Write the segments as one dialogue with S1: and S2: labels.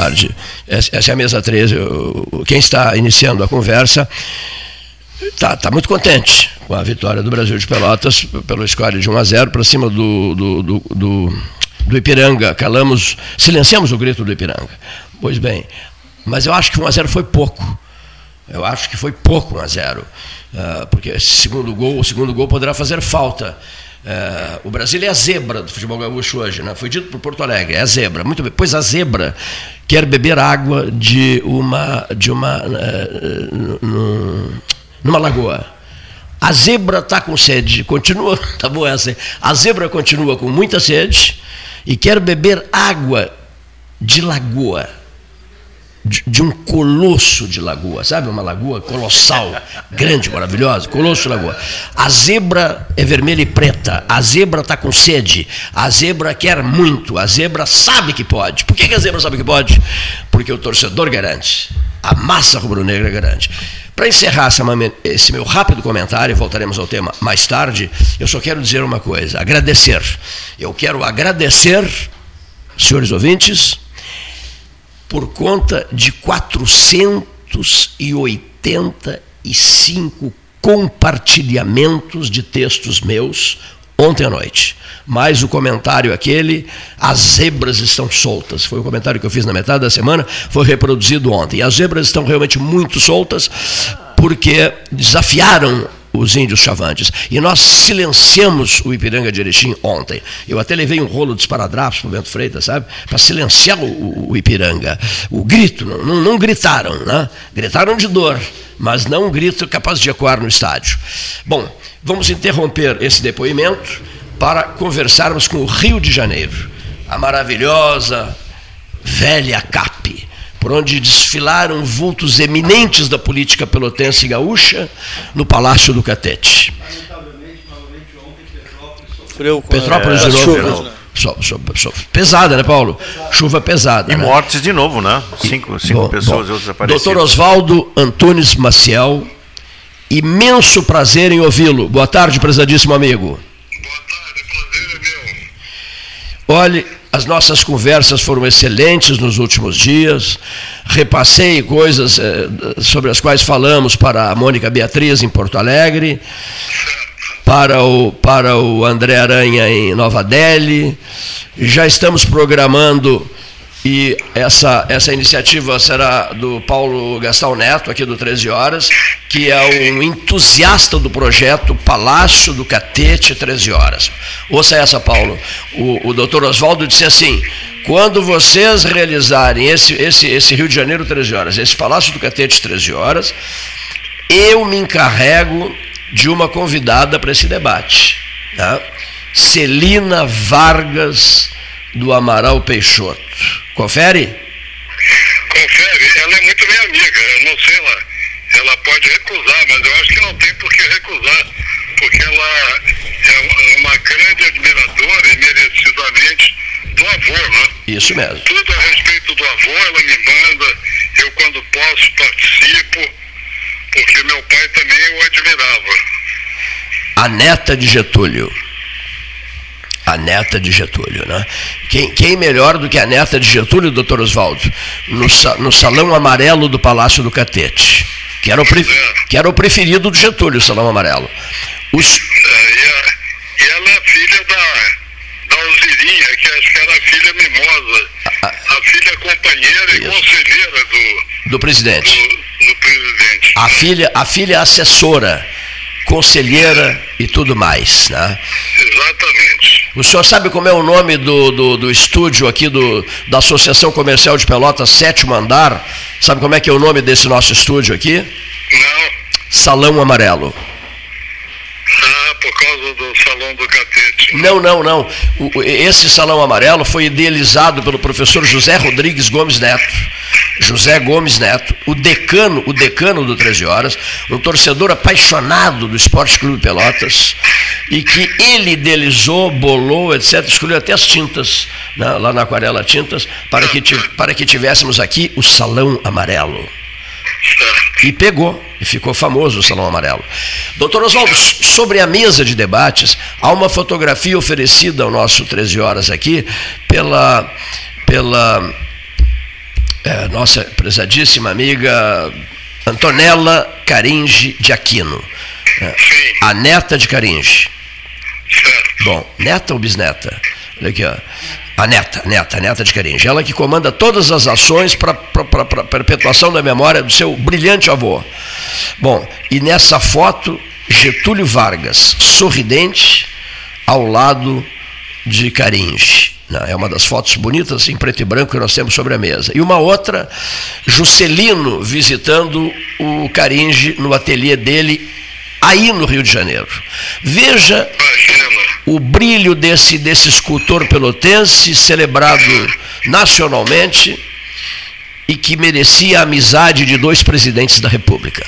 S1: Tarde. Essa é a mesa 13. Quem está iniciando a conversa está tá muito contente com a vitória do Brasil de Pelotas pelo score de 1 a 0 para cima do, do, do, do, do Ipiranga. Calamos, silenciamos o grito do Ipiranga. Pois bem, mas eu acho que 1 a 0 foi pouco. Eu acho que foi pouco 1 a 0 uh, porque segundo gol, o segundo gol poderá fazer falta. É, o Brasil é a zebra do futebol gaúcho hoje, né? foi dito por Porto Alegre, é a zebra. Muito bem, pois a zebra quer beber água de uma, de uma uh, numa lagoa. A zebra está com sede, continua, tá bom essa. A zebra continua com muita sede e quer beber água de lagoa de, de, um colosso de lagoa, sabe? Uma lagoa colossal, grande, maravilhosa, colosso de lagoa. A zebra é vermelha e preta, a zebra está com sede, a zebra quer muito, a zebra sabe que pode. Por que, que a zebra sabe que pode? Porque o torcedor garante, a massa rubro-negra garante. Para encerrar esse meu rápido comentário, voltaremos ao tema mais tarde, eu só quero dizer uma coisa: agradecer. Eu quero agradecer, senhores ouvintes, por conta de 485 compartilhamentos de textos meus ontem à noite. Mais o comentário aquele, as zebras estão soltas. Foi o comentário que eu fiz na metade da semana, foi reproduzido ontem. As zebras estão realmente muito soltas porque desafiaram os índios chavantes. E nós silenciamos o Ipiranga de Erechim ontem. Eu até levei um rolo de esparadrapos para o Bento Freitas, sabe? Para silenciar o, o, Ipiranga. O grito, não, não, gritaram, né? Gritaram de dor, mas não um grito capaz de ecoar no estádio. Bom, vamos interromper esse depoimento para conversarmos com o Rio de Janeiro. A maravilhosa velha CAP por onde desfilaram vultos eminentes da política pelotense e gaúcha no Palácio do Catete. Petrópolis, de novo, chuva, né? so, so, so, pesada, né, Paulo? Pesada. Chuva pesada.
S2: E né? mortes de novo, né? Cinco, cinco bom, pessoas bom.
S1: desaparecidas. Doutor Oswaldo Antunes Maciel, imenso prazer em ouvi-lo. Boa tarde, prezadíssimo amigo. Boa tarde, prazer é meu. Olhe, as nossas conversas foram excelentes nos últimos dias. Repassei coisas eh, sobre as quais falamos para a Mônica Beatriz em Porto Alegre, para o, para o André Aranha em Nova Delhi. Já estamos programando e essa, essa iniciativa será do Paulo Gastão Neto, aqui do 13 Horas, que é um entusiasta do projeto Palácio do Catete 13 Horas. Ouça essa, Paulo. O, o doutor Oswaldo disse assim: quando vocês realizarem esse, esse, esse Rio de Janeiro 13 Horas, esse Palácio do Catete 13 Horas, eu me encarrego de uma convidada para esse debate. Tá? Celina Vargas do Amaral Peixoto. Confere?
S3: Confere. Ela é muito minha amiga. Eu não sei lá. Ela pode recusar, mas eu acho que não tem por que recusar, porque ela é uma grande admiradora e merecidamente do avô, né?
S1: Isso mesmo.
S3: Tudo a respeito do avô ela me manda. Eu, quando posso, participo, porque meu pai também o admirava.
S1: A neta de Getúlio a neta de Getúlio. Né? Quem, quem melhor do que a neta de Getúlio, doutor Oswaldo? No, no salão amarelo do Palácio do Catete, que era o, pre, que era o preferido do Getúlio, o salão amarelo.
S3: Os... É, e, ela é filha da, da Alzirinha, que acho que era a filha mimosa, a, a filha companheira isso. e conselheira do,
S1: do presidente.
S3: Do, do presidente.
S1: A filha, a filha assessora conselheira e tudo mais. Né?
S3: Exatamente.
S1: O senhor sabe como é o nome do, do, do, estúdio aqui do, da Associação Comercial de Pelotas, sétimo andar? Sabe como é que é o nome desse nosso estúdio aqui?
S3: Não.
S1: Salão Amarelo.
S3: Por causa do Salão do Catete.
S1: Não, não, não. O, esse Salão Amarelo foi idealizado pelo professor José Rodrigues Gomes Neto José Gomes Neto, o decano, o decano do 13 Horas, um torcedor apaixonado do Esporte Clube Pelotas, e que ele idealizou, bolou, etc., escolheu até as tintas, né, lá na Aquarela Tintas, para que, para que tivéssemos aqui o Salão Amarelo. E pegou, e ficou famoso o Salão Amarelo. Doutor Oswaldo, sobre a mesa de debates, há uma fotografia oferecida ao nosso 13 Horas aqui pela, pela é, nossa prezadíssima amiga Antonella Caringe de Aquino. É, a neta de Caringe. Bom, neta ou bisneta? Olha aqui, ó. A neta, neta, neta de Caringe. Ela que comanda todas as ações para a perpetuação da memória do seu brilhante avô. Bom, e nessa foto, Getúlio Vargas, sorridente, ao lado de Caringe. É uma das fotos bonitas em preto e branco que nós temos sobre a mesa. E uma outra, Juscelino visitando o Caringe no ateliê dele, aí no Rio de Janeiro. Veja o brilho desse, desse escultor pelotense, celebrado nacionalmente e que merecia a amizade de dois presidentes da República.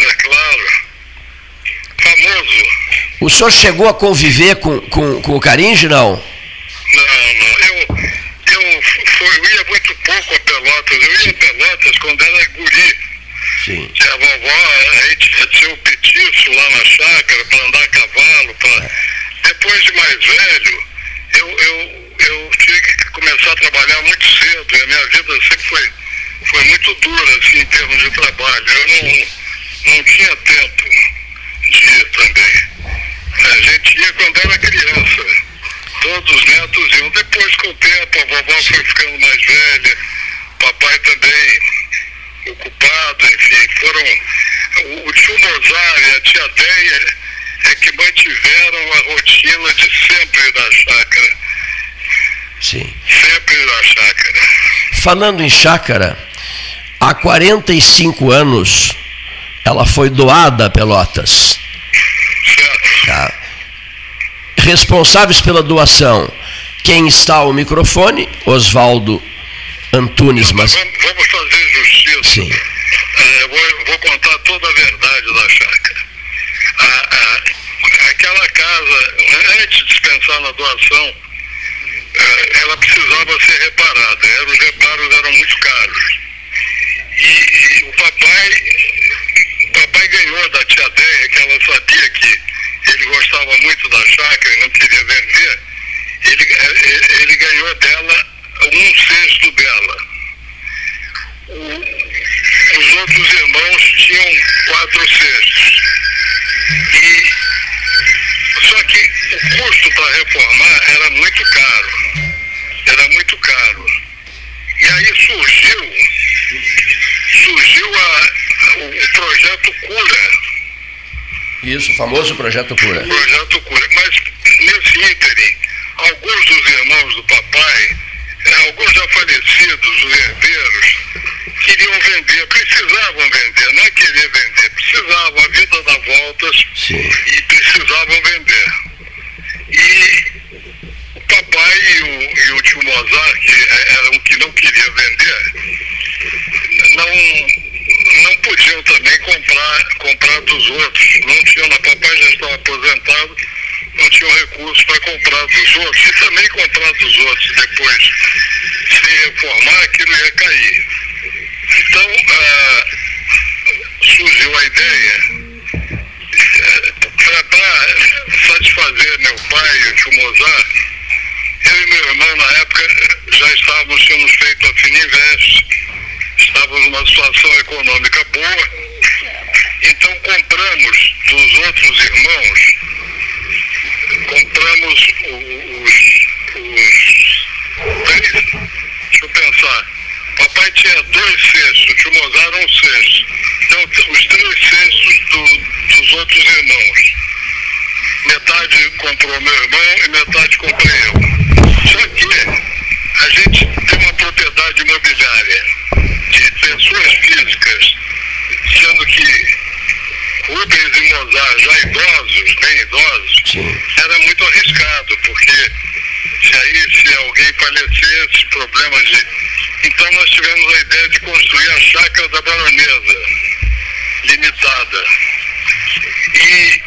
S3: É claro. Famoso.
S1: O senhor chegou a conviver com, com, com o Caringe, não?
S3: Não, não. Eu, eu, eu ia muito pouco a Pelotas. Eu ia a Pelotas quando era guri.
S1: Sim.
S3: Que a vovó, a gente tinha o petiço lá na chácara para andar a cavalo. Pra... É. Depois de mais velho, eu, eu, eu tive que começar a trabalhar muito cedo. E a minha vida sempre foi, foi muito dura, assim, em termos de trabalho. Eu não, não tinha tempo de ir também. A gente ia quando era criança todos os netos iam. Depois, com o tempo, a vovó foi ficando mais velha, papai também ocupado, enfim, foram. O, o tio Mozart e a tia Deia é que mantiveram a rotina de sempre da chácara.
S1: Sim.
S3: Sempre da chácara.
S1: Falando em chácara, há 45 anos ela foi doada a Pelotas.
S3: Certo.
S1: Tá responsáveis pela doação. Quem está ao microfone? Oswaldo Antunes.
S3: Mas... Vamos fazer justiça.
S1: Sim.
S3: É, vou, vou, contar toda a verdade da chácara. A, a, aquela casa, antes de dispensar na doação, é, ela precisava ser reparada. Era, os reparos eram muito caros. E, e o papai, o papai ganhou da tia Deia, que ela sabia que ele gostava muito da chácara e não queria vender, ele, eh, ele ganhou dela um sexto dela. O, os outros irmãos tinham quatro sextos. E, só que o custo para reformar era muito caro. Era muito caro. E aí surgiu, surgiu a, o, o projeto Cura
S1: isso, o famoso Projeto Cura.
S3: Projeto Cura. Mas nesse ínterim, alguns dos irmãos do papai, alguns já falecidos, os herdeiros, queriam vender, precisavam vender, não é querer vender, precisavam, a vida dá voltas
S1: Sim.
S3: e precisavam vender. E o papai e o, e o tio Mozart, que eh, era um que não queria vender, não não podiam também comprar, comprar dos outros. Não tinham, o papai já estava aposentado, não tinham recursos para comprar dos outros. E também comprar dos outros depois, se reformar, aquilo ia cair. Então, ah, surgiu a ideia eh, para satisfazer meu pai o Mozart, eu e meu irmão, na época, já estávamos, tínhamos feito a Fininvest, estávamos numa situação econômica boa, então compramos dos outros irmãos, compramos os, os três, deixa eu pensar, papai tinha dois cestos, tio Mozart um cesto, então os três cestos do, dos outros irmãos. Metade comprou meu irmão e metade comprei eu. Só que a gente tem uma propriedade imobiliária de pessoas físicas, sendo que Rubens e Mozart, já idosos, bem idosos,
S1: Sim.
S3: era muito arriscado, porque se aí se alguém falecesse, problemas de. Então nós tivemos a ideia de construir a chácara da baronesa, limitada. E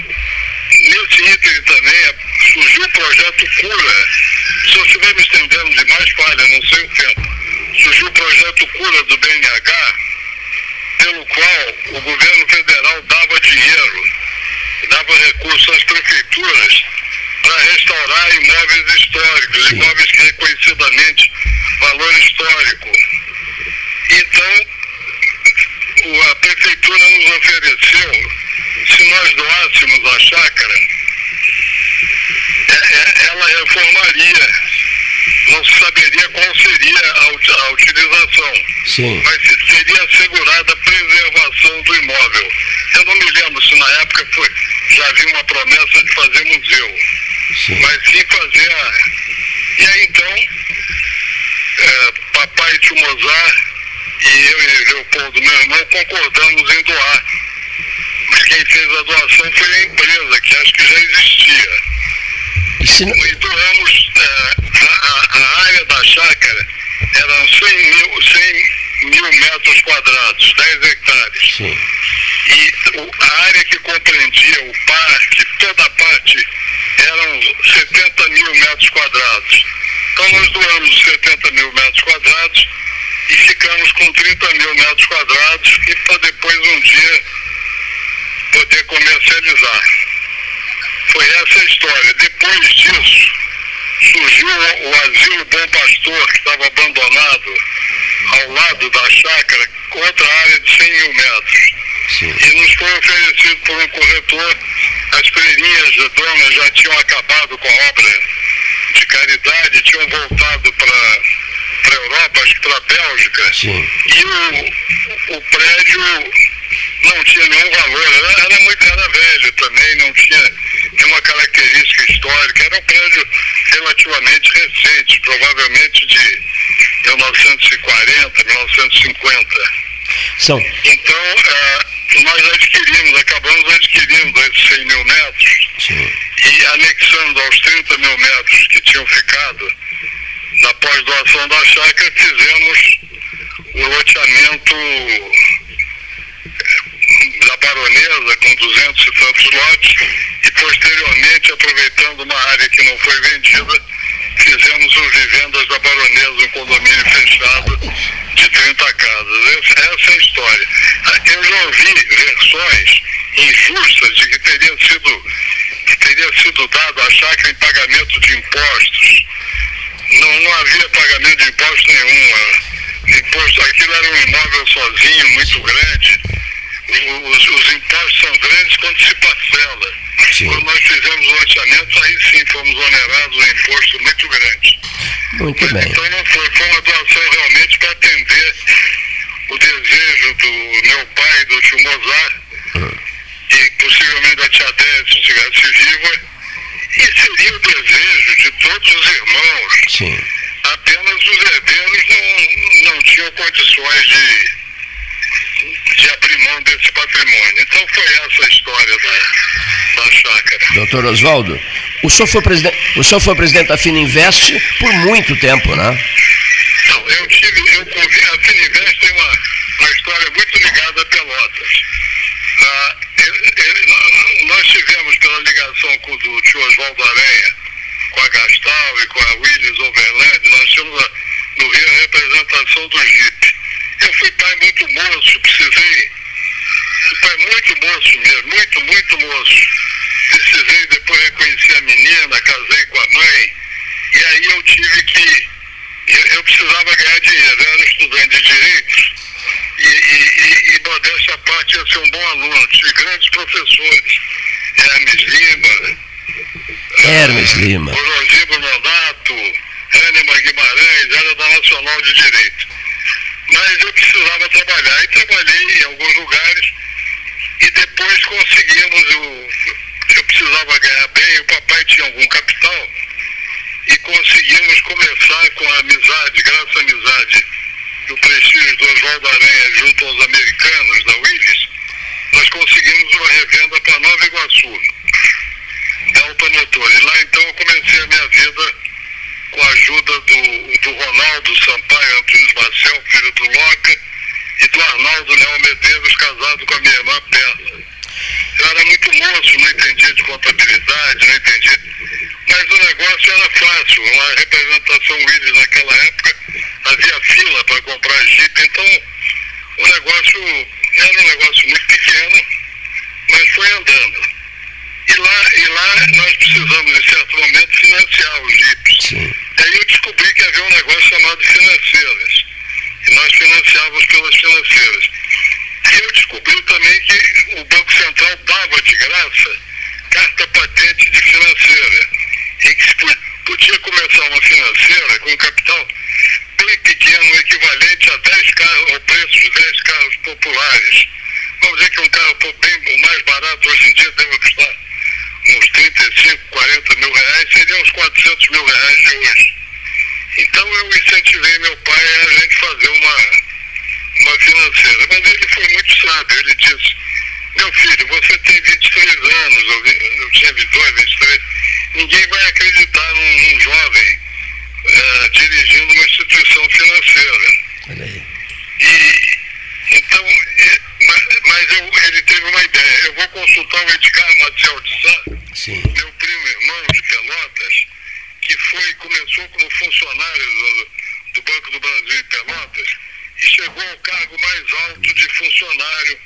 S3: nesse item também surgiu o projeto Cura. Se eu estiver me estendendo demais, falha, não sei o tempo. Surgiu o projeto Cura do BNH, pelo qual o governo federal dava dinheiro, dava recursos às prefeituras para restaurar imóveis históricos, Sim. imóveis que reconhecidamente valor histórico. Então, a prefeitura nos ofereceu, se nós doássemos a chácara, é, é, ela reformaria. Não se saberia qual seria a, utilização.
S1: Sim.
S3: Mas seria assegurada a preservação do imóvel. Eu não me lembro se na época foi, já havia uma promessa de fazer museu.
S1: Sim.
S3: Mas sim fazer a. E aí então, é, papai Mozart e eu e Leopoldo, meu irmão, concordamos em doar. Mas quem fez a doação foi a empresa, que acho que já existia.
S1: E se não-
S3: E doamos é, a, a- a área da chácara, eram 100 mil, 100 mil metros quadrados, 10 hectares.
S1: Sim.
S3: E o- a área que compreendia o parque, toda a parte, eram 70 mil metros quadrados. Então nós doamos os 70 mil metros quadrados e ficamos com 30 mil metros quadrados e para depois um dia poder comercializar. Foi essa a história. Depois disso, surgiu o, Asilo Bom Pastor, que estava abandonado ao lado da chácara, outra área de 100 mil metros.
S1: Sim.
S3: E nos foi oferecido por um corretor, as freirinhas da dona já tinham acabado com a obra de caridade, tinham voltado para a Europa, acho que para a Bélgica.
S1: Sim.
S3: E o, o prédio não tinha nenhum valor, era, era muito era velho também, não tinha nenhuma característica histórica, era um prédio relativamente recente, provavelmente de 1940, 1950.
S1: São.
S3: Então, eh, nós adquirimos, acabamos adquirindo esses 100 mil metros
S1: Sim.
S3: e anexando aos 30 mil metros que tinham ficado na pós-doação da chácara, fizemos o loteamento eh, da baronesa com 200 e tantos lotes e posteriormente, aproveitando uma área que não foi vendida, fizemos os vivendas da baronesa, um condomínio fechado de 30 casas. Essa, essa é a história. Eu já ouvi versões injustas de que teria sido, que teria sido dado a chácara em pagamento de impostos. Não, não havia pagamento de imposto nenhum. Imposto, aquilo era um imóvel sozinho, muito grande. Os, os impostos são grandes quando se parcela.
S1: Sim.
S3: Quando nós fizemos o loteamento, aí sim fomos onerados um imposto muito grande.
S1: Muito
S3: Mas
S1: bem.
S3: então não foi, foi uma doação realmente para atender o desejo do meu pai, do tio Mozart, e possivelmente da tia Déia, se estivesse viva, e seria o desejo de todos os irmãos.
S1: Sim.
S3: Apenas os herdeiros não, não tinham condições de, de abrir mão desse patrimônio. Então foi essa a história da, da chácara.
S1: Doutor Oswaldo, o senhor foi presidente, o senhor foi presidente da Fininvest por muito tempo, né?
S3: Então, eu tive, eu a Fininvest tem uma, uma história muito ligada a Pelotas. Ah, ele- ele- nó- nós tivemos pela ligação com o do tio Oswaldo Aranha, com a Gastal e com a Willis Overland, nós tínhamos a- no Rio a representação do JIP. Eu fui pai muito moço, precisei, fui pai muito moço mesmo, muito, muito moço. Precisei depois reconhecer a menina, casei com a mãe, e aí eu tive que eu, eu precisava ganhar dinheiro, eu era estudante de direito e, e, e, e modéstia à parte ia ser um bom aluno, tive grandes professores, Hermes Lima,
S1: Hermes Lima.
S3: Orosibo Nonato, Hahnemann Guimarães, era da Nacional de Direito. Mas eu precisava trabalhar e trabalhei em alguns lugares. E depois conseguimos, o, eu precisava ganhar bem, o papai tinha algum capital. E conseguimos começar com a amizade, graças à amizade do prestígio do Oswaldo Aranha junto aos americanos da Willis, nós conseguimos uma revenda para Nova Iguaçu, da automotor. E lá então eu comecei a minha vida com a ajuda do, do Ronaldo Sampaio Antunes Marcel, filho do Loca, e do Arnaldo Leão Medeiros, casado com a minha irmã Perla. Eu era muito moço, não entendia de contabilidade, não entendia. Mas o negócio era fácil. Uma representação Willis naquela época, havia fila para comprar Jeep, então o negócio era um negócio muito pequeno, mas foi andando. E lá, e lá nós precisamos, em certo momento, financiar os Jeeps.
S1: Sim.
S3: E aí eu descobri que havia um negócio chamado financeiras. E nós financiávamos pelas financeiras. E eu descobri também que o Banco Central dava de graça carta patente de financeira. E que podia começar uma financeira com capital bem pequeno, equivalente a 10 carros, ao preço de 10 carros populares. Vamos dizer que um carro bem, o mais barato hoje em dia deve custar uns 35, 40 mil reais, seriam uns 400 mil reais de hoje. Então eu incentivei meu pai a gente fazer uma, uma financeira. Mas ele foi muito sábio, ele disse, meu filho, você tem 23 anos, eu, eu tinha 22, 23, ninguém vai acreditar num, num jovem uh, dirigindo uma instituição financeira. E então, mas, mas eu, ele teve uma ideia, eu vou consultar o Edgar Maciel de Sá,
S1: Sim.
S3: meu primo irmão de Pelotas, que foi, começou como funcionário do, do Banco do Brasil em Pelotas e chegou ao cargo mais alto de funcionário,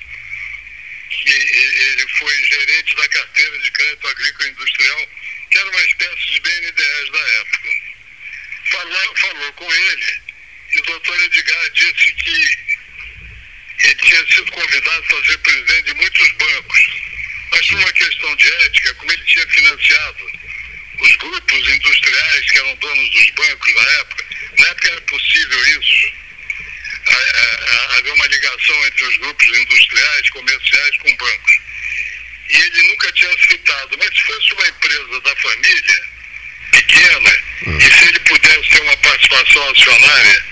S3: que ele foi gerente da carteira de crédito agrícola e industrial, que era uma espécie de BNDES da época. Falou, falou com ele e o doutor Edgar disse que ele tinha sido convidado para ser presidente de muitos bancos. Mas por uma questão de ética, como ele tinha financiado os grupos industriais que eram donos dos bancos na época, na época era possível isso. Havia uma ligação entre os grupos industriais, comerciais com bancos. E ele nunca tinha citado, mas se fosse uma empresa da família, pequena, e se ele pudesse ter uma participação acionária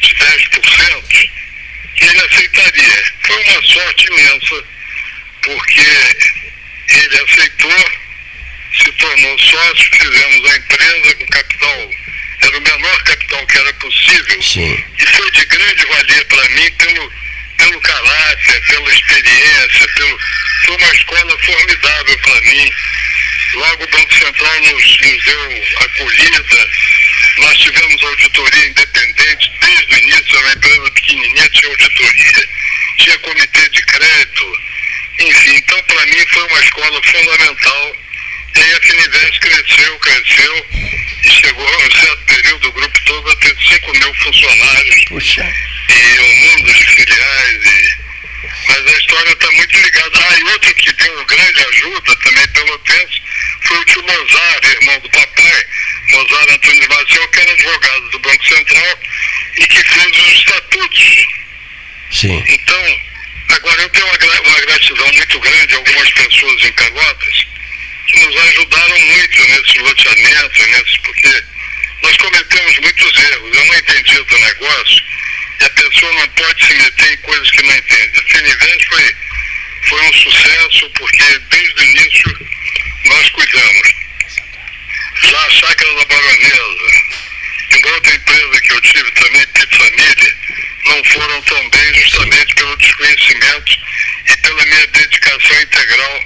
S3: de 10%, ele aceitaria. Foi uma sorte imensa, porque ele aceitou, se tornou sócio, fizemos a empresa com capital, era o menor capital que era possível,
S1: Sim.
S3: e foi de grande valia para mim pelo, pelo caráter, pela experiência, pelo, foi uma escola formidável para mim. Logo o Banco Central nos, nos deu acolhida, nós tivemos auditoria independente desde o início, era uma empresa pequenininha, tinha auditoria, tinha comitê de crédito, enfim, então para mim foi uma escola fundamental. E aí a Fininvest cresceu, cresceu, e chegou a um certo período, o grupo todo, a ter 5 mil funcionários
S1: Puxa.
S3: e um mundo de filiais. E... Mas a história está muito ligada. Ah, e outro que deu grande ajuda também pelotense foi o tio Mozart, irmão do papai, Mozart Antônio Maciel, que era advogado do Banco Central e que fez os estatutos.
S1: Sim.
S3: Então, agora eu tenho uma, uma gratidão muito grande a algumas pessoas em Pelotas que nos ajudaram muito nesses loteamentos, nesses, porque nós cometemos muitos erros. Eu não entendi do negócio e a pessoa não pode se meter em coisas que não entende. A Fininvest foi, foi um sucesso porque desde o início nós cuidamos. Já a Chácara da Baronesa e uma outra empresa que eu tive também, Pizzamilha, não foram tão bem justamente pelo desconhecimento e pela minha dedicação integral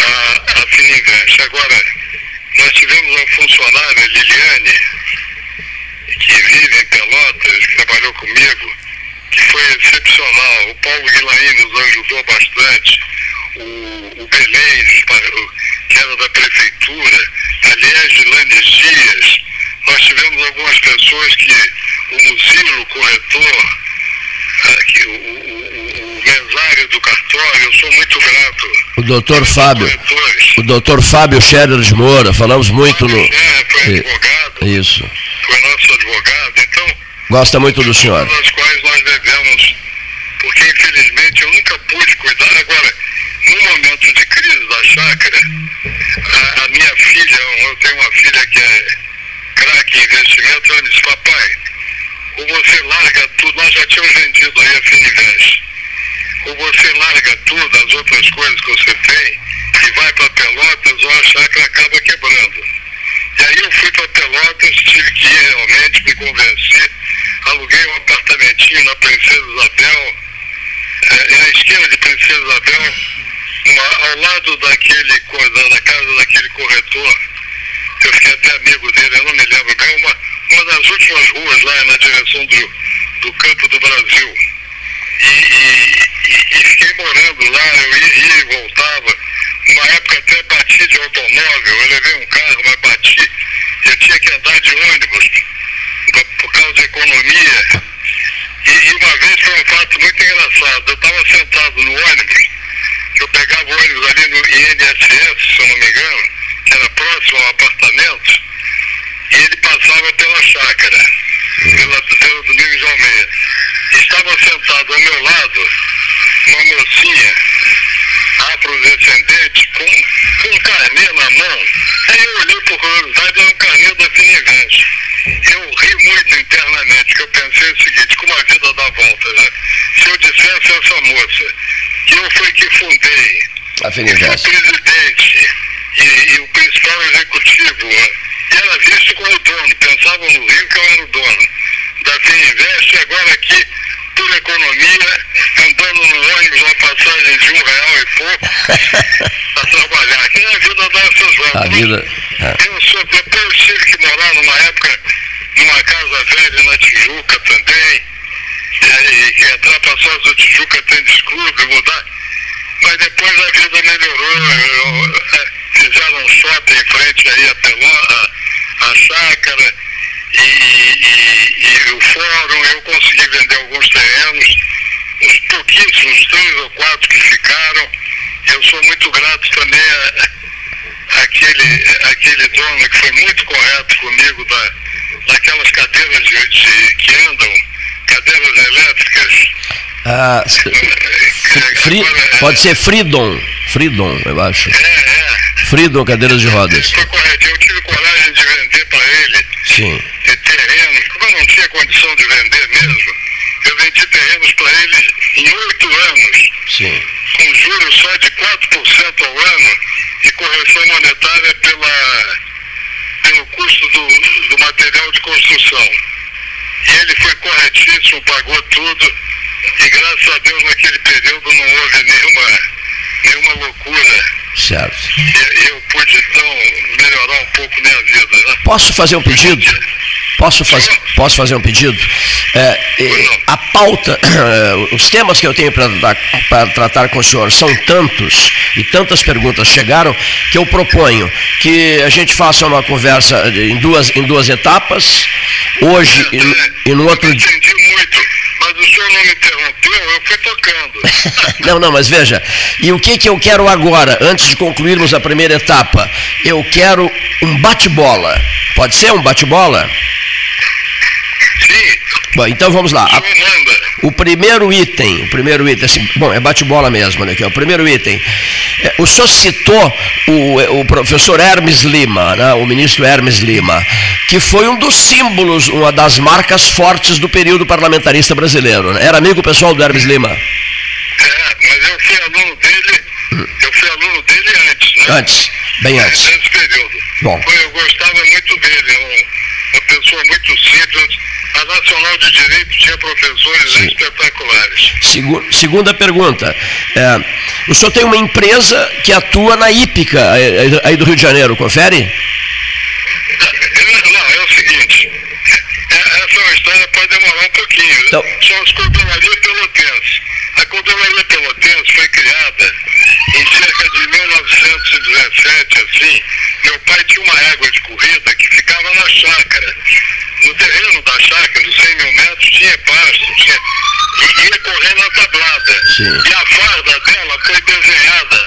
S3: à, à Fininvest. Agora, nós tivemos uma funcionária, Liliane, que vive em Pelotas, que trabalhou comigo, que foi excepcional. O Paulo Guilain nos ajudou bastante. O, o Belém, que era da prefeitura, a Liege Lanes Dias. Nós tivemos algumas pessoas que, o Muzilo, o corretor, ah, que o, o, o mesário do cartório, eu sou muito grato.
S1: O doutor Fábio. O doutor Fábio Scherer de Moura, falamos muito no.
S3: É, foi advogado,
S1: Isso.
S3: foi nosso advogado. Então,
S1: Gosta muito do senhor.
S3: das quais nós devemos, porque infelizmente eu nunca pude cuidar. Agora, no momento de crise da chácara, a, a minha filha, eu tenho uma filha que é craque em investimento, ela disse, papai, ou você larga tudo, nós já tínhamos vendido aí a Fininvest, ou você larga tudo, as outras coisas que você tem, e vai para Pelotas, ou a chácara acaba quebrando. E aí eu fui para Pelotas, tive que ir realmente, me convenci, aluguei um apartamentinho na Princesa Isabel, é, é a esquina de Princesa Isabel, uma- ao lado daquele, da, casa daquele corretor, eu fiquei até amigo dele, eu não me lembro bem, uma, uma das últimas ruas lá na direção do, do Campo do Brasil. E, e- e- fiquei morando lá, eu ia, e voltava. Uma época até bati de automóvel, eu levei um carro, mas bati. Eu tinha que andar de ônibus por causa da economia. E, e uma vez foi um fato muito engraçado. Eu estava sentado no ônibus, eu pegava o ônibus ali no INSS, se eu não me engano, que era próximo ao apartamento, e ele passava pela chácara, pela, pelo Domingos Almeida. Estava sentado ao meu lado uma mocinha afrodescendente com, com um carnê na mão. Aí eu olhei por curiosidade, era um carnê da Finigante. Eu ri muito internamente, que eu pensei o seguinte, como a vida dá volta, né? Se eu dissesse a essa moça que eu fui que fundei,
S1: A
S3: o presidente e, e o principal executivo, né? e era visto como dono, pensavam no Rio que eu era o dono da Fininvest, e agora aqui, por economia, andando no ônibus, uma passagem de um real e pouco, a trabalhar. Aqui a vida dá essas voltas.
S1: A vida. é.
S3: Eu sou, depois eu tive que morar numa época, numa casa velha na Tijuca também, e, e que entrar para sócio do Tijuca Tênis Clube, mudar. Mas depois a vida melhorou, eu- eu- é, fizeram um shopping em frente aí a Pelã, a, a chácara e, e- e o fórum, eu consegui vender alguns terrenos, uns pouquíssimos, três ou quatro que ficaram. Eu sou muito grato também a, aquele, aquele dono que foi muito correto comigo da, daquelas cadeiras de, de- que andam, cadeiras elétricas.
S1: Ah, Fri-
S3: agora, eh,
S1: pode ser Freedom. Freedom, eu acho.
S3: É, é.
S1: Freedom, cadeiras de rodas.
S3: Foi correto. Eu tive coragem de vender para ele
S1: Sim.
S3: terrenos, como eu não tinha condição de vender mesmo, eu vendi terrenos para ele em oito anos,
S1: Sim.
S3: com juros só de 4% ao ano e correção monetária pela, pelo custo do, do material de construção. E ele foi corretíssimo, pagou tudo, e graças a Deus naquele período não houve nenhuma, nenhuma loucura.
S1: Certo.
S3: Eu pude então melhorar um pouco minha vida. Né?
S1: Posso fazer um pedido? Posso, faz, posso fazer um pedido? É, é, a pauta, os temas que eu tenho para tratar com o senhor são tantos e tantas perguntas chegaram que eu proponho que a gente faça uma conversa em duas, em duas etapas, hoje e, e no outro dia.
S3: entendi muito, mas o senhor não me interrompeu, eu fui tocando.
S1: Não, não, mas veja, e o que, que eu quero agora, antes de concluirmos a primeira etapa? Eu quero um bate-bola. Pode ser um bate-bola?
S3: Sim,
S1: Bom, então vamos lá.
S3: o
S1: A-. O primeiro item, o primeiro item, assim, bom, é bate-bola mesmo, né? Que é o primeiro item. É, o senhor citou o, o professor Hermes Lima, né, o ministro Hermes Lima, que foi um dos símbolos, uma das marcas fortes do período parlamentarista brasileiro. Era amigo pessoal do Hermes Lima?
S3: É, mas eu fui aluno dele, eu fui aluno dele antes, né?
S1: Antes, bem antes.
S3: Nesse período.
S1: Bom.
S3: Eu gostava muito dele, é um- uma pessoa muito simples. A Nacional de Direito tinha professores
S1: Sim.
S3: espetaculares.
S1: Segu- segunda pergunta. É, o senhor tem uma empresa que atua na Hípica, aí- aí do Rio de Janeiro, confere?
S3: É, Não, é o seguinte. é- Essa é uma história pode demorar um pouquinho.
S1: Então-
S3: São as Cordelaria Pelotense. A Cordelaria Pelotense foi criada em cerca de 1917, assim. Meu pai tinha uma égua de corrida que ficava na chácara. No terreno da chácara, dos 100 mil metros, tinha pasto, tinha... e ia correr na tablada.
S1: Sim.
S3: E a farda dela foi desenhada